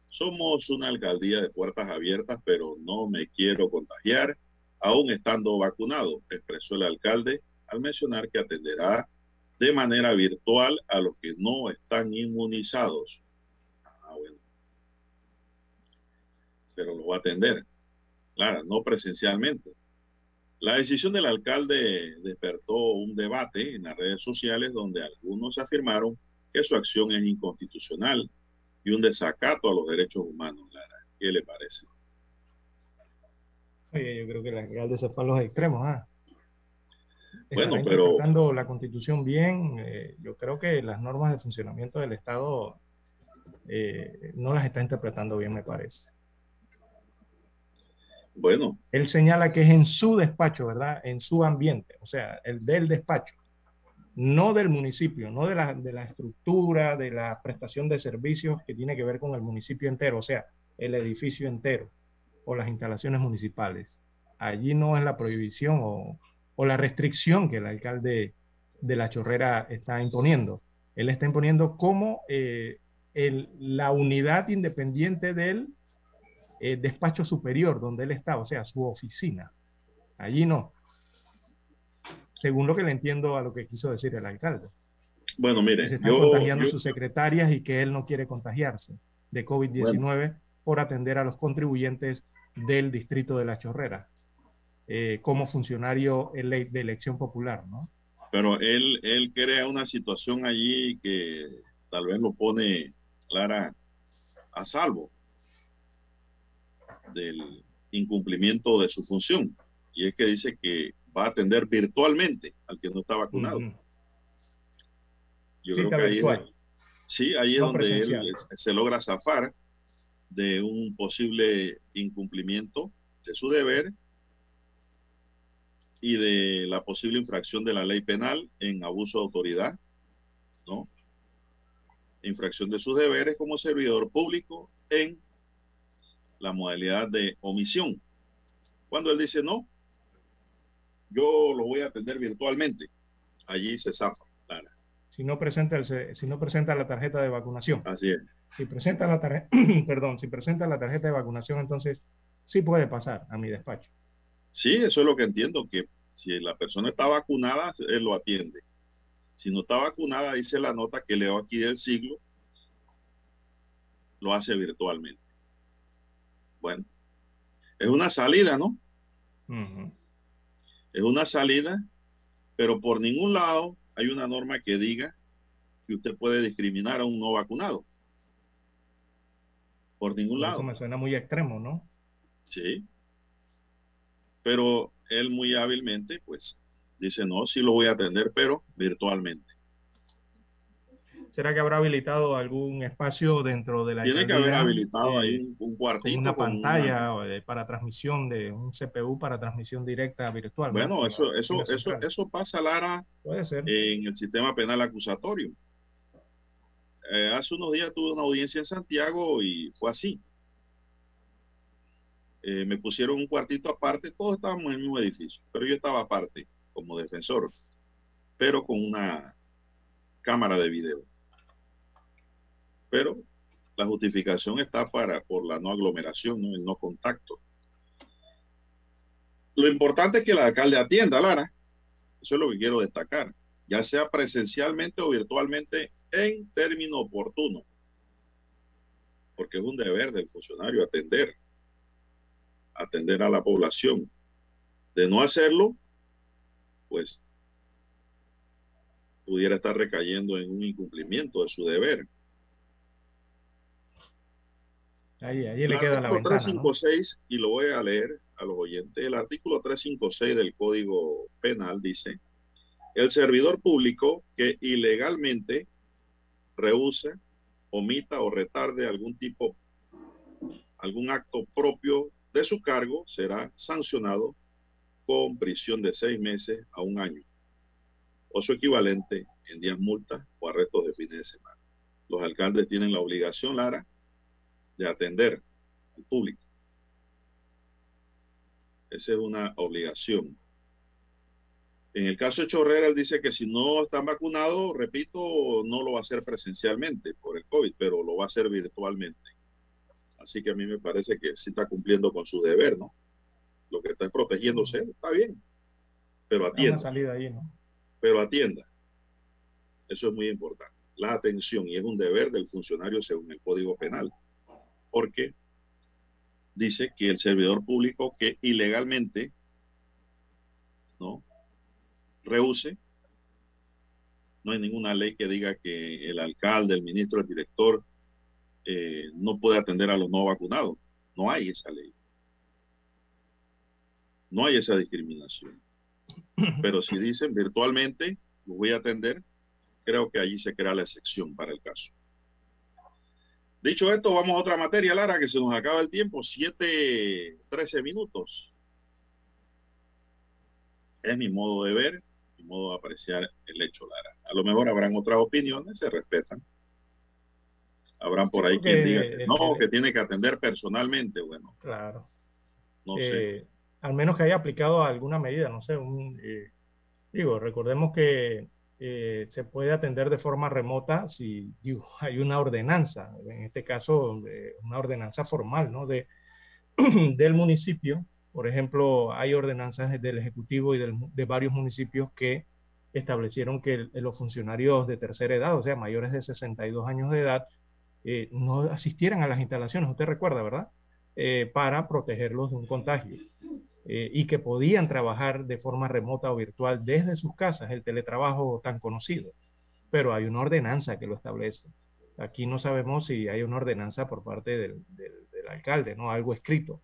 Somos una alcaldía de puertas abiertas, pero no me quiero contagiar, aún estando vacunado, expresó el alcalde al mencionar que atenderá de manera virtual a los que no están inmunizados. Ah, bueno. Pero lo va a atender. Claro, no presencialmente. La decisión del alcalde despertó un debate en las redes sociales donde algunos afirmaron que su acción es inconstitucional y un desacato a los derechos humanos. Lara. ¿Qué le parece? Oye, yo creo que el alcalde se fue a los extremos. ¿ah? Bueno, Está pero interpretando la constitución bien, eh, yo creo que las normas de funcionamiento del Estado eh, no las está interpretando bien, me parece. bueno, Él señala que es en su despacho, ¿verdad? En su ambiente, o sea, el del despacho, no del municipio, no de la, de la estructura, de la prestación de servicios que tiene que ver con el municipio entero, o sea, el edificio entero o las instalaciones municipales. Allí no es la prohibición o, o la restricción que el alcalde de la chorrera está imponiendo. Él está imponiendo como eh, el- la unidad independiente del eh, despacho superior donde él está, o sea, su oficina. Allí no. Según lo que le entiendo a lo que quiso decir el alcalde. bueno, Que mire, se están yo, contagiando yo- sus secretarias y que él no quiere contagiarse de COVID-19 por atender a los contribuyentes del distrito de la chorrera eh, como funcionario ele- de elección popular, ¿no? pero él, él crea una situación allí que tal vez lo pone Clara a salvo del incumplimiento de su función. Y es que dice que va a atender virtualmente al que no está vacunado. Yo Cita creo que ahí es, sí, ahí es No donde él se logra zafar de un posible incumplimiento de su deber y de la posible infracción de la ley penal en abuso de autoridad, ¿no? infracción de sus deberes como servidor público en la modalidad de omisión. Cuando él dice no, yo lo voy a atender virtualmente, allí se zafa, Lara. Si no presenta el, si no presenta la tarjeta de vacunación. Así es. Si presenta la tarjeta, perdón, si presenta la tarjeta de vacunación, entonces sí puede pasar a mi despacho. Sí, eso es lo que entiendo, que si la persona está vacunada, él lo atiende. Si no está vacunada, dice la nota que leo aquí del siglo, lo hace virtualmente. Bueno, es una salida, ¿no? Es una salida, pero por ningún lado hay una norma que diga que usted puede discriminar a un no vacunado. Por ningún lado. Eso me suena muy extremo, ¿no? Sí. Pero él muy hábilmente, pues, dice, no, sí lo voy a atender, pero virtualmente. ¿Será que habrá habilitado algún espacio dentro de la Tiene que haber habilitado ahí un, cuartito. Una pantalla una... para transmisión de un CPU para transmisión directa virtual. Bueno, ¿no? eso, eso, eso, eso pasa, Lara, Puede ser. en el sistema penal acusatorio. Eh, hace unos días tuve una audiencia en Santiago y fue así. Eh, me pusieron un cuartito aparte, todos estábamos en el mismo edificio, pero yo estaba aparte como defensor, pero con una cámara de video. Pero la justificación está para por la no aglomeración, ¿no? el no contacto. Lo importante es que el alcalde atienda, Lara. Eso es lo que quiero destacar, ya sea presencialmente o virtualmente en término oportuno, porque es un deber del funcionario atender atender a la población. De no hacerlo, pues pudiera estar recayendo en un incumplimiento de su deber. Ahí, ahí le queda la ventana, 356, ¿no? y lo voy a leer a los oyentes, el artículo 356 del Código Penal dice, el servidor público que ilegalmente rehúsa, omita o retarde algún tipo, algún acto propio de su cargo será sancionado con prisión de seis meses a un año o su equivalente en días multas o arrestos de fines de semana. Los alcaldes tienen la obligación, Lara, de atender al público. Esa es una obligación. En el caso de Chorrera, él dice que si no están vacunados, repito, no lo va a hacer presencialmente por el COVID, pero lo va a hacer virtualmente. Así que a mí me parece que sí está cumpliendo con su deber, ¿no? Lo que está es protegiéndose, está bien. Pero atienda. Salida ahí, ¿no? Pero atienda. Eso es muy importante. La atención, y es un deber del funcionario según el Código Penal. Porque dice que el servidor público que ilegalmente no rehúse, no hay ninguna ley que diga que el alcalde, el ministro, el director eh, no puede atender a los no vacunados. No hay esa ley. No hay esa discriminación. Pero si dicen virtualmente, lo voy a atender, creo que allí se crea la excepción para el caso. Dicho esto, vamos a otra materia, Lara, que se nos acaba el tiempo. 7, 13 minutos. Es mi modo de ver, mi modo de apreciar el hecho, Lara. A lo mejor habrán otras opiniones, se respetan. Habrán por ahí quien diga que no, que tiene que atender personalmente. Bueno, claro. No eh, sé. Al menos que haya aplicado alguna medida, no sé. Un, eh, digo, recordemos que eh, se puede atender de forma remota si digo, hay una ordenanza, en este caso una ordenanza formal, ¿no? De, del municipio. Por ejemplo, hay ordenanzas del Ejecutivo y del, de varios municipios que establecieron que el, los funcionarios de tercera edad, o sea, mayores de 62 años de edad, eh, no asistieran a las instalaciones, usted recuerda, ¿verdad? Eh, para protegerlos de un contagio. Eh, y que podían trabajar de forma remota o virtual desde sus casas, el teletrabajo tan conocido. Pero hay una ordenanza que lo establece. Aquí no sabemos si hay una ordenanza por parte del, alcalde, ¿no? Algo escrito.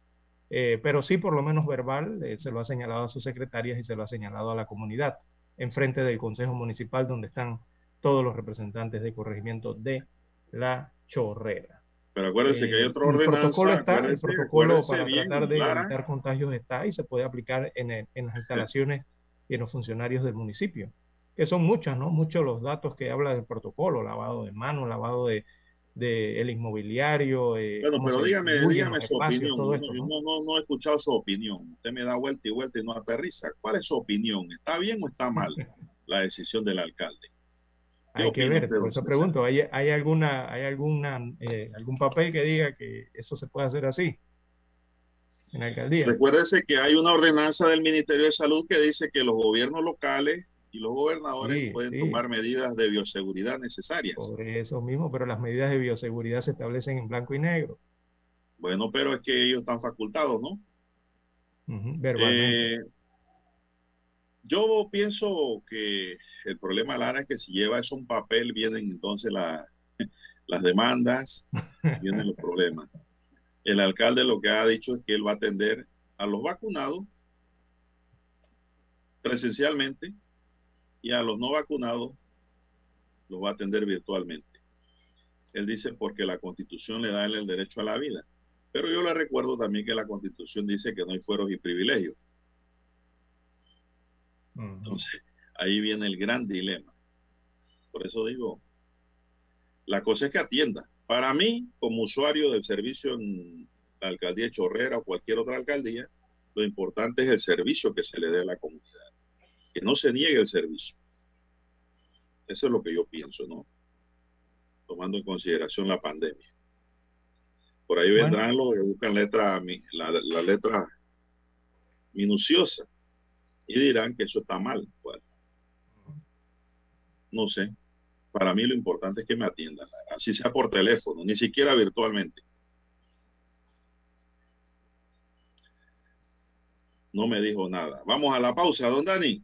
Pero sí, por lo menos verbal, se lo ha señalado a sus secretarias y se lo ha señalado a la comunidad, en frente del Consejo Municipal, donde están todos los representantes de corregimiento de la chorrera. Pero acuérdense eh, que hay otra ordenanza. El protocolo, está, el protocolo para bien, tratar de evitar contagios está y se puede aplicar en, el, en las instalaciones sí. y en los funcionarios del municipio. que son muchas, ¿no? Muchos los datos que habla del protocolo, lavado de manos, lavado de, de el inmobiliario. Eh, bueno, pero dígame, dígame su opinión. No, ¿no? No, no, he escuchado su opinión. Usted me da vuelta y vuelta y no aterriza. ¿Cuál es su opinión? ¿Está bien o está mal la decisión del alcalde? Hay que ver, por eso pregunto, ¿hay, hay alguna, hay alguna, eh, algún papel que diga que eso se puede hacer así? En la alcaldía. Recuérdese que hay una ordenanza del Ministerio de Salud que dice que los gobiernos locales y los gobernadores pueden tomar medidas de bioseguridad necesarias. Por eso mismo, pero las medidas de bioseguridad se establecen en blanco y negro. Bueno, pero es que ellos están facultados, ¿no? verbalmente. Eh, yo pienso que el problema, Lara, es que si lleva eso un papel, vienen entonces las demandas, vienen los problemas. El alcalde lo que ha dicho es que él va a atender a los vacunados presencialmente y a los no vacunados los va a atender virtualmente. Él dice porque la constitución le da el derecho a la vida. Pero yo le recuerdo también que la constitución dice que no hay fueros y privilegios. Entonces, ahí viene el gran dilema. Por eso digo, la cosa es que atienda. Para mí, como usuario del servicio en la alcaldía de Chorrera o cualquier otra alcaldía, lo importante es el servicio que se le dé a la comunidad. Que no se niegue el servicio. Eso es lo que yo pienso, ¿no? Tomando en consideración la pandemia. Por ahí vendrán los que buscan letra, la, la letra minuciosa y dirán que eso está mal. Bueno, no sé. Para mí lo importante es que me atiendan, así sea por teléfono, ni siquiera virtualmente. No me dijo nada. Vamos a la pausa, don Dani.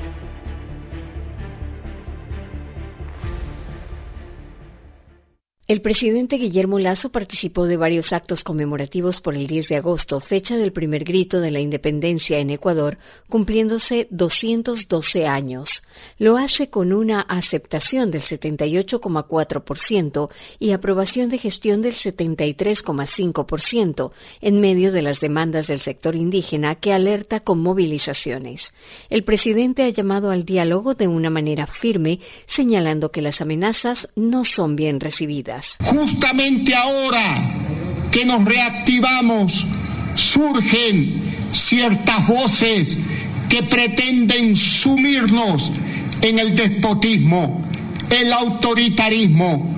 El presidente Guillermo Lazo participó de varios actos conmemorativos por el 10 de agosto, fecha del primer grito de la independencia en Ecuador, cumpliéndose 212 años. Lo hace con una aceptación del 78,4% y aprobación de gestión del 73,5%, en medio de las demandas del sector indígena que alerta con movilizaciones. El presidente ha llamado al diálogo de una manera firme, señalando que las amenazas no son bien recibidas. Justamente ahora que nos reactivamos, surgen ciertas voces que pretenden sumirnos en el despotismo, el autoritarismo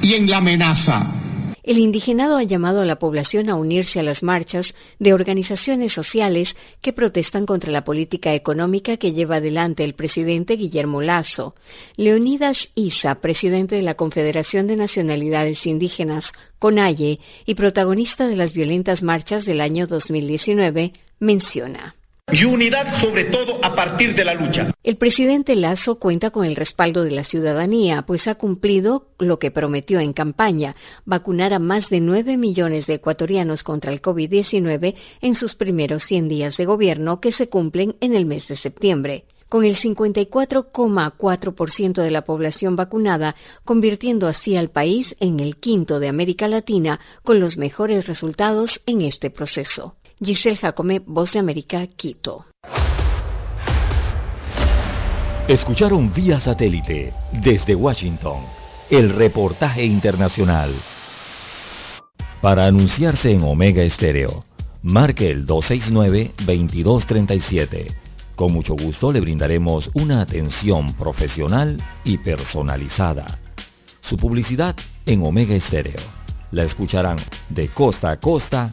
y en la amenaza. El indigenado ha llamado a la población a unirse a las marchas de organizaciones sociales que protestan contra la política económica que lleva adelante el presidente Guillermo Lazo. Leonidas Isa, presidente de la Confederación de Nacionalidades Indígenas, CONAIE, y protagonista de las violentas marchas del año 2019, menciona y unidad sobre todo a partir de la lucha. El presidente Lazo cuenta con el respaldo de la ciudadanía, pues ha cumplido lo que prometió en campaña, vacunar a más de 9 millones de ecuatorianos contra el COVID-19 en sus primeros 100 días de gobierno que se cumplen en el mes de septiembre con el 54,4% de la población vacunada, convirtiendo así al país en el quinto de América Latina con los mejores resultados en este proceso. Giselle Jacome, Voz de América, Quito. Escucharon vía satélite desde Washington el reportaje internacional. Para anunciarse en Omega Estéreo, marque el 269-2237. Con mucho gusto le brindaremos una atención profesional y personalizada. Su publicidad en Omega Estéreo. La escucharán de costa a costa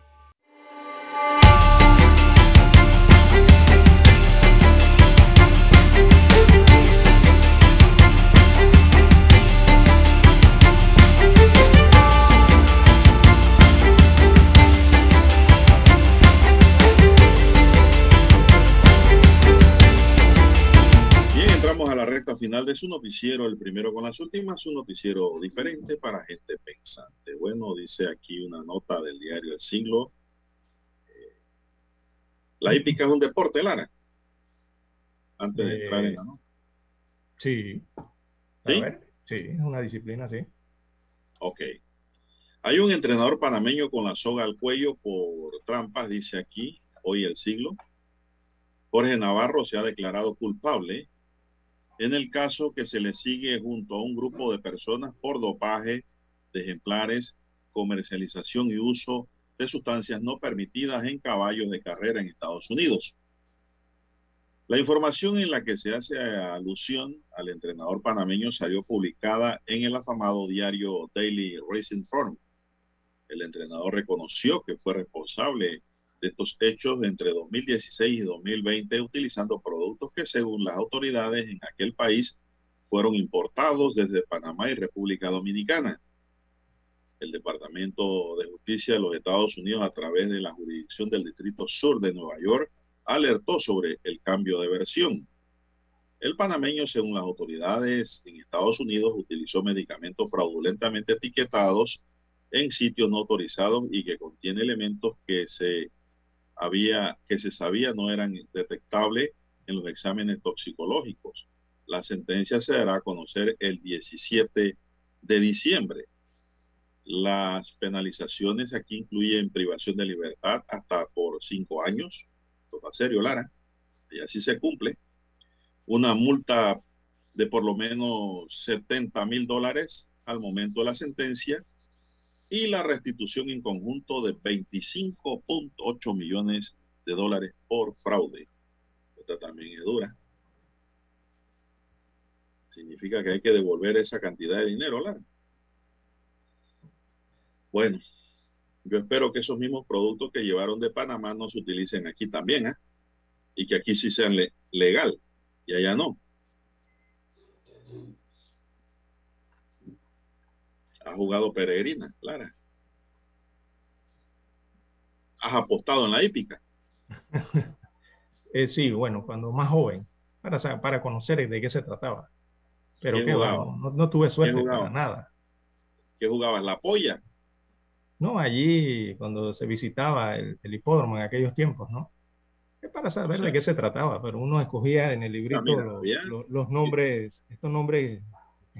Final de su noticiero, el primero con las últimas, un noticiero diferente para gente pensante. Bueno, dice aquí una nota del diario El Siglo. Eh, la hípica es un deporte, Lara. Antes de entrar en la nota. Sí. ¿Sí? sí, es una disciplina, sí. Ok. Hay un entrenador panameño con la soga al cuello por trampas, dice aquí, hoy el siglo. Jorge Navarro se ha declarado culpable en el caso que se le sigue junto a un grupo de personas por dopaje de ejemplares, comercialización y uso de sustancias no permitidas en caballos de carrera en Estados Unidos. La información en la que se hace alusión al entrenador panameño salió publicada en el afamado diario Daily Racing Form. El entrenador reconoció que fue responsable de estos hechos entre 2016 y 2020 utilizando productos que según las autoridades en aquel país fueron importados desde Panamá y República Dominicana. El Departamento de Justicia de los Estados Unidos a través de la jurisdicción del Distrito Sur de Nueva York alertó sobre el cambio de versión. El panameño, según las autoridades en Estados Unidos, utilizó medicamentos fraudulentamente etiquetados en sitios no autorizados y que contiene elementos que se había, que se sabía no eran detectables en los exámenes toxicológicos. La sentencia se dará a conocer el 17 de diciembre. Las penalizaciones aquí incluyen privación de libertad hasta por cinco años. Total serio, Lara. Y así se cumple. Una multa de por lo menos 70 mil dólares al momento de la sentencia y la restitución en conjunto de 25.8 millones de dólares por fraude. Esta también es dura. Significa que hay que devolver esa cantidad de dinero, Lara. Bueno, yo espero que esos mismos productos que llevaron de Panamá no se utilicen aquí también, ¿eh? Y que aquí sí sean legal y allá no. Ha jugado peregrina, Clara. Has apostado en la hípica. eh, sí, bueno, cuando más joven, para, para conocer de qué se trataba. Pero qué no, no, tuve suerte para nada. ¿Qué jugabas? ¿La polla? No, allí cuando se visitaba el, hipódromo en aquellos tiempos, ¿no? Es para saber de qué se trataba, pero uno escogía en el librito los, los, nombres, estos nombres.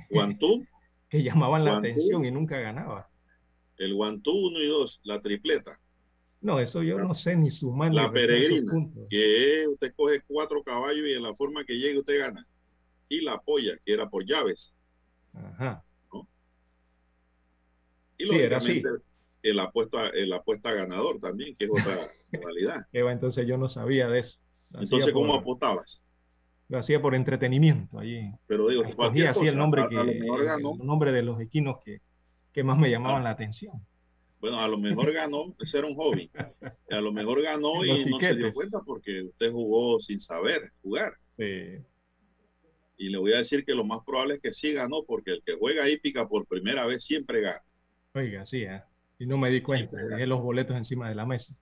¿Guantú? Que llamaban la atención y nunca ganaba. El guantú 1 y 2, la tripleta. No, eso yo no sé ni sumar. La peregrina, que usted coge cuatro caballos y en la forma que llegue usted gana. Y la polla, que era por llaves. Ajá. Y lógicamente el apuesta, el apuesta ganador también, que es otra modalidad. Eva, entonces yo no sabía de eso. entonces, ¿cómo apostabas? Lo hacía por entretenimiento allí. Pero digo, así el nombre que el nombre de los equinos que, que más me llamaban la atención. Bueno, a lo mejor ganó, ese era un hobby. A lo mejor ganó y no se dio cuenta porque usted jugó sin saber jugar. Y le voy a decir que lo más probable es que sí ganó, porque el que juega hípica por primera vez siempre gana. Oiga, sí, ¿eh? y no me di cuenta, dejé los boletos encima de la mesa.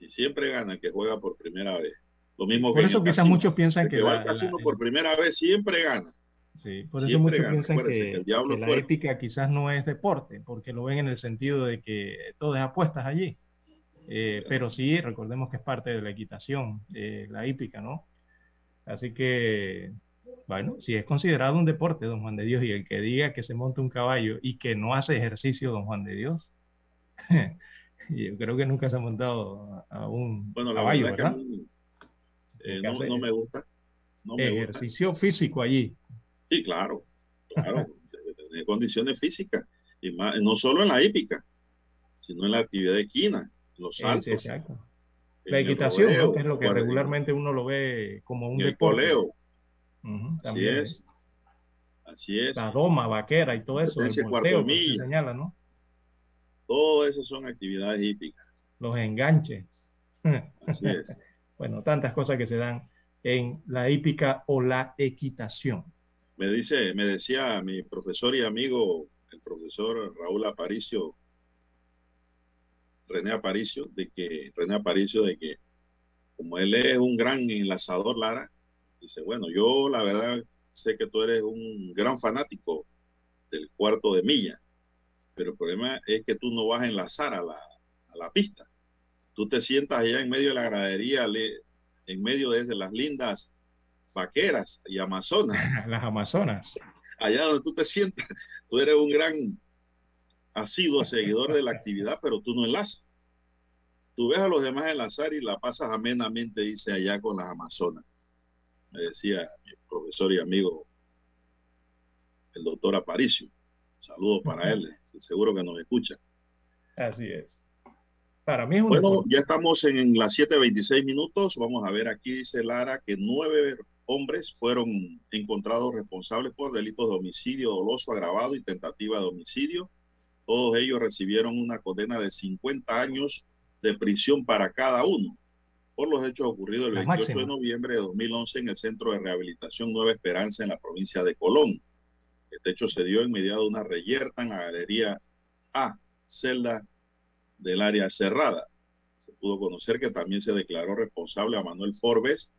Y siempre gana el que juega por primera vez. Lo mismo por eso quizás muchos piensan que, va al casino por primera vez siempre gana. Sí, por eso muchos piensan que, la ética quizás no es deporte, porque lo ven en el sentido de que todo es apuestas allí. Eh, pero sí, recordemos que es parte de la equitación, la hípica, ¿no? Así que, bueno, si es considerado un deporte, don Juan de Dios, y el que diga que se monta un caballo y que no hace ejercicio, don Juan de Dios, yo creo que nunca se ha montado a un bueno, la caballo, verdad ¿verdad? que, eh, no, no me gusta. No me gusta. ejercicio físico allí. Sí, claro, claro, debe tener condiciones físicas, y más, no solo en la hípica, sino en la actividad de equina, en los saltos. exacto. La equitación, ¿no? rodeo, que es lo que regularmente uno lo ve como un el deporte. coleo. Ujú, Así también. es. Así es. La doma, vaquera y todo eso, el volteo, se señala, ¿no? Todas esas son actividades hípicas. Los enganches. Así es. Bueno, tantas cosas que se dan en la hípica o la equitación. Me dice, me decía mi profesor y amigo, el profesor Raúl Aparicio, René Aparicio, de que, René Aparicio, de que como él es un gran enlazador, Lara, dice, bueno, yo la verdad sé que tú eres un gran fanático del cuarto de milla, pero el problema es que tú no vas a enlazar a la, a la pista. Tú te sientas allá en medio de la gradería, en medio de las lindas vaqueras y amazonas, Las Amazonas. allá donde tú te sientas, tú eres un gran asiduo seguidor de la actividad, pero tú no enlazas. Tú ves a los demás enlazar y la pasas amenamente, dice allá con las Amazonas. Me decía mi profesor y amigo, el doctor Aparicio. Saludos para él, seguro que nos escucha. Así es. Para mí es un Bueno, deporte. ya estamos en las 7.26 minutos. Vamos a ver, aquí dice Lara que nueve hombres fueron encontrados responsables por delitos de homicidio doloso agravado y tentativa de homicidio. Todos ellos recibieron una condena de 50 años de prisión para cada uno por los hechos ocurridos el La 28 máxima. de noviembre de 2011 en el Centro de Rehabilitación Nueva Esperanza en la provincia de Colón. Este hecho se dio en medio de una reyerta en la galería A, celda del área cerrada. Se pudo conocer que también se declaró responsable a Manuel Forbes,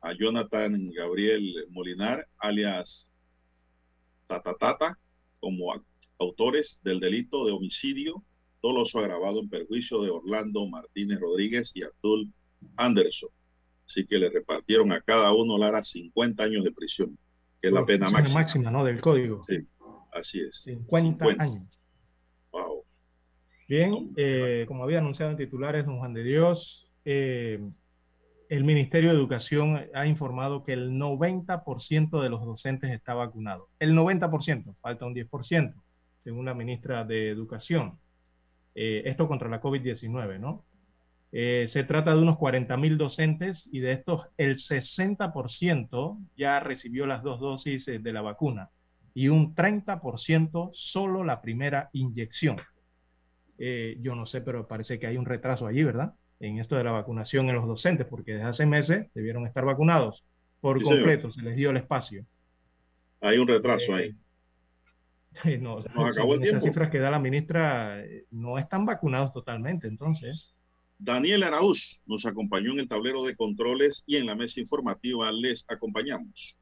a Jonathan Gabriel Molinar, alias Tatatata, como autores del delito de homicidio doloso agravado en perjuicio de Orlando Martínez Rodríguez y Abdul Anderson. Así que le repartieron a cada uno, Lara, 50 años de prisión, que es la pena máxima. máxima, ¿no? Del código. Sí, así es. 50, 50. años. Bien, eh, como había anunciado en titulares, don Juan de Dios, eh, el Ministerio de Educación ha informado que el 90% de los docentes está vacunado. El 90%, falta un 10%, según la ministra de Educación. Eh, esto contra la COVID-19, ¿no? Se trata de unos 40 mil docentes y de estos el 60% ya recibió las dos dosis de la vacuna y un 30% solo la primera inyección. Eh, yo no sé, pero parece que hay un retraso allí, ¿verdad? En esto de la vacunación en los docentes, porque desde hace meses debieron estar vacunados por Sí, señor. completo, se les dio el espacio. Hay un retraso Eh, ahí. No, nos acabó el según esas tiempo. cifras que da la ministra, eh, no están vacunados totalmente, entonces. Daniel Araúz nos acompañó en el tablero de controles y en la mesa informativa les acompañamos.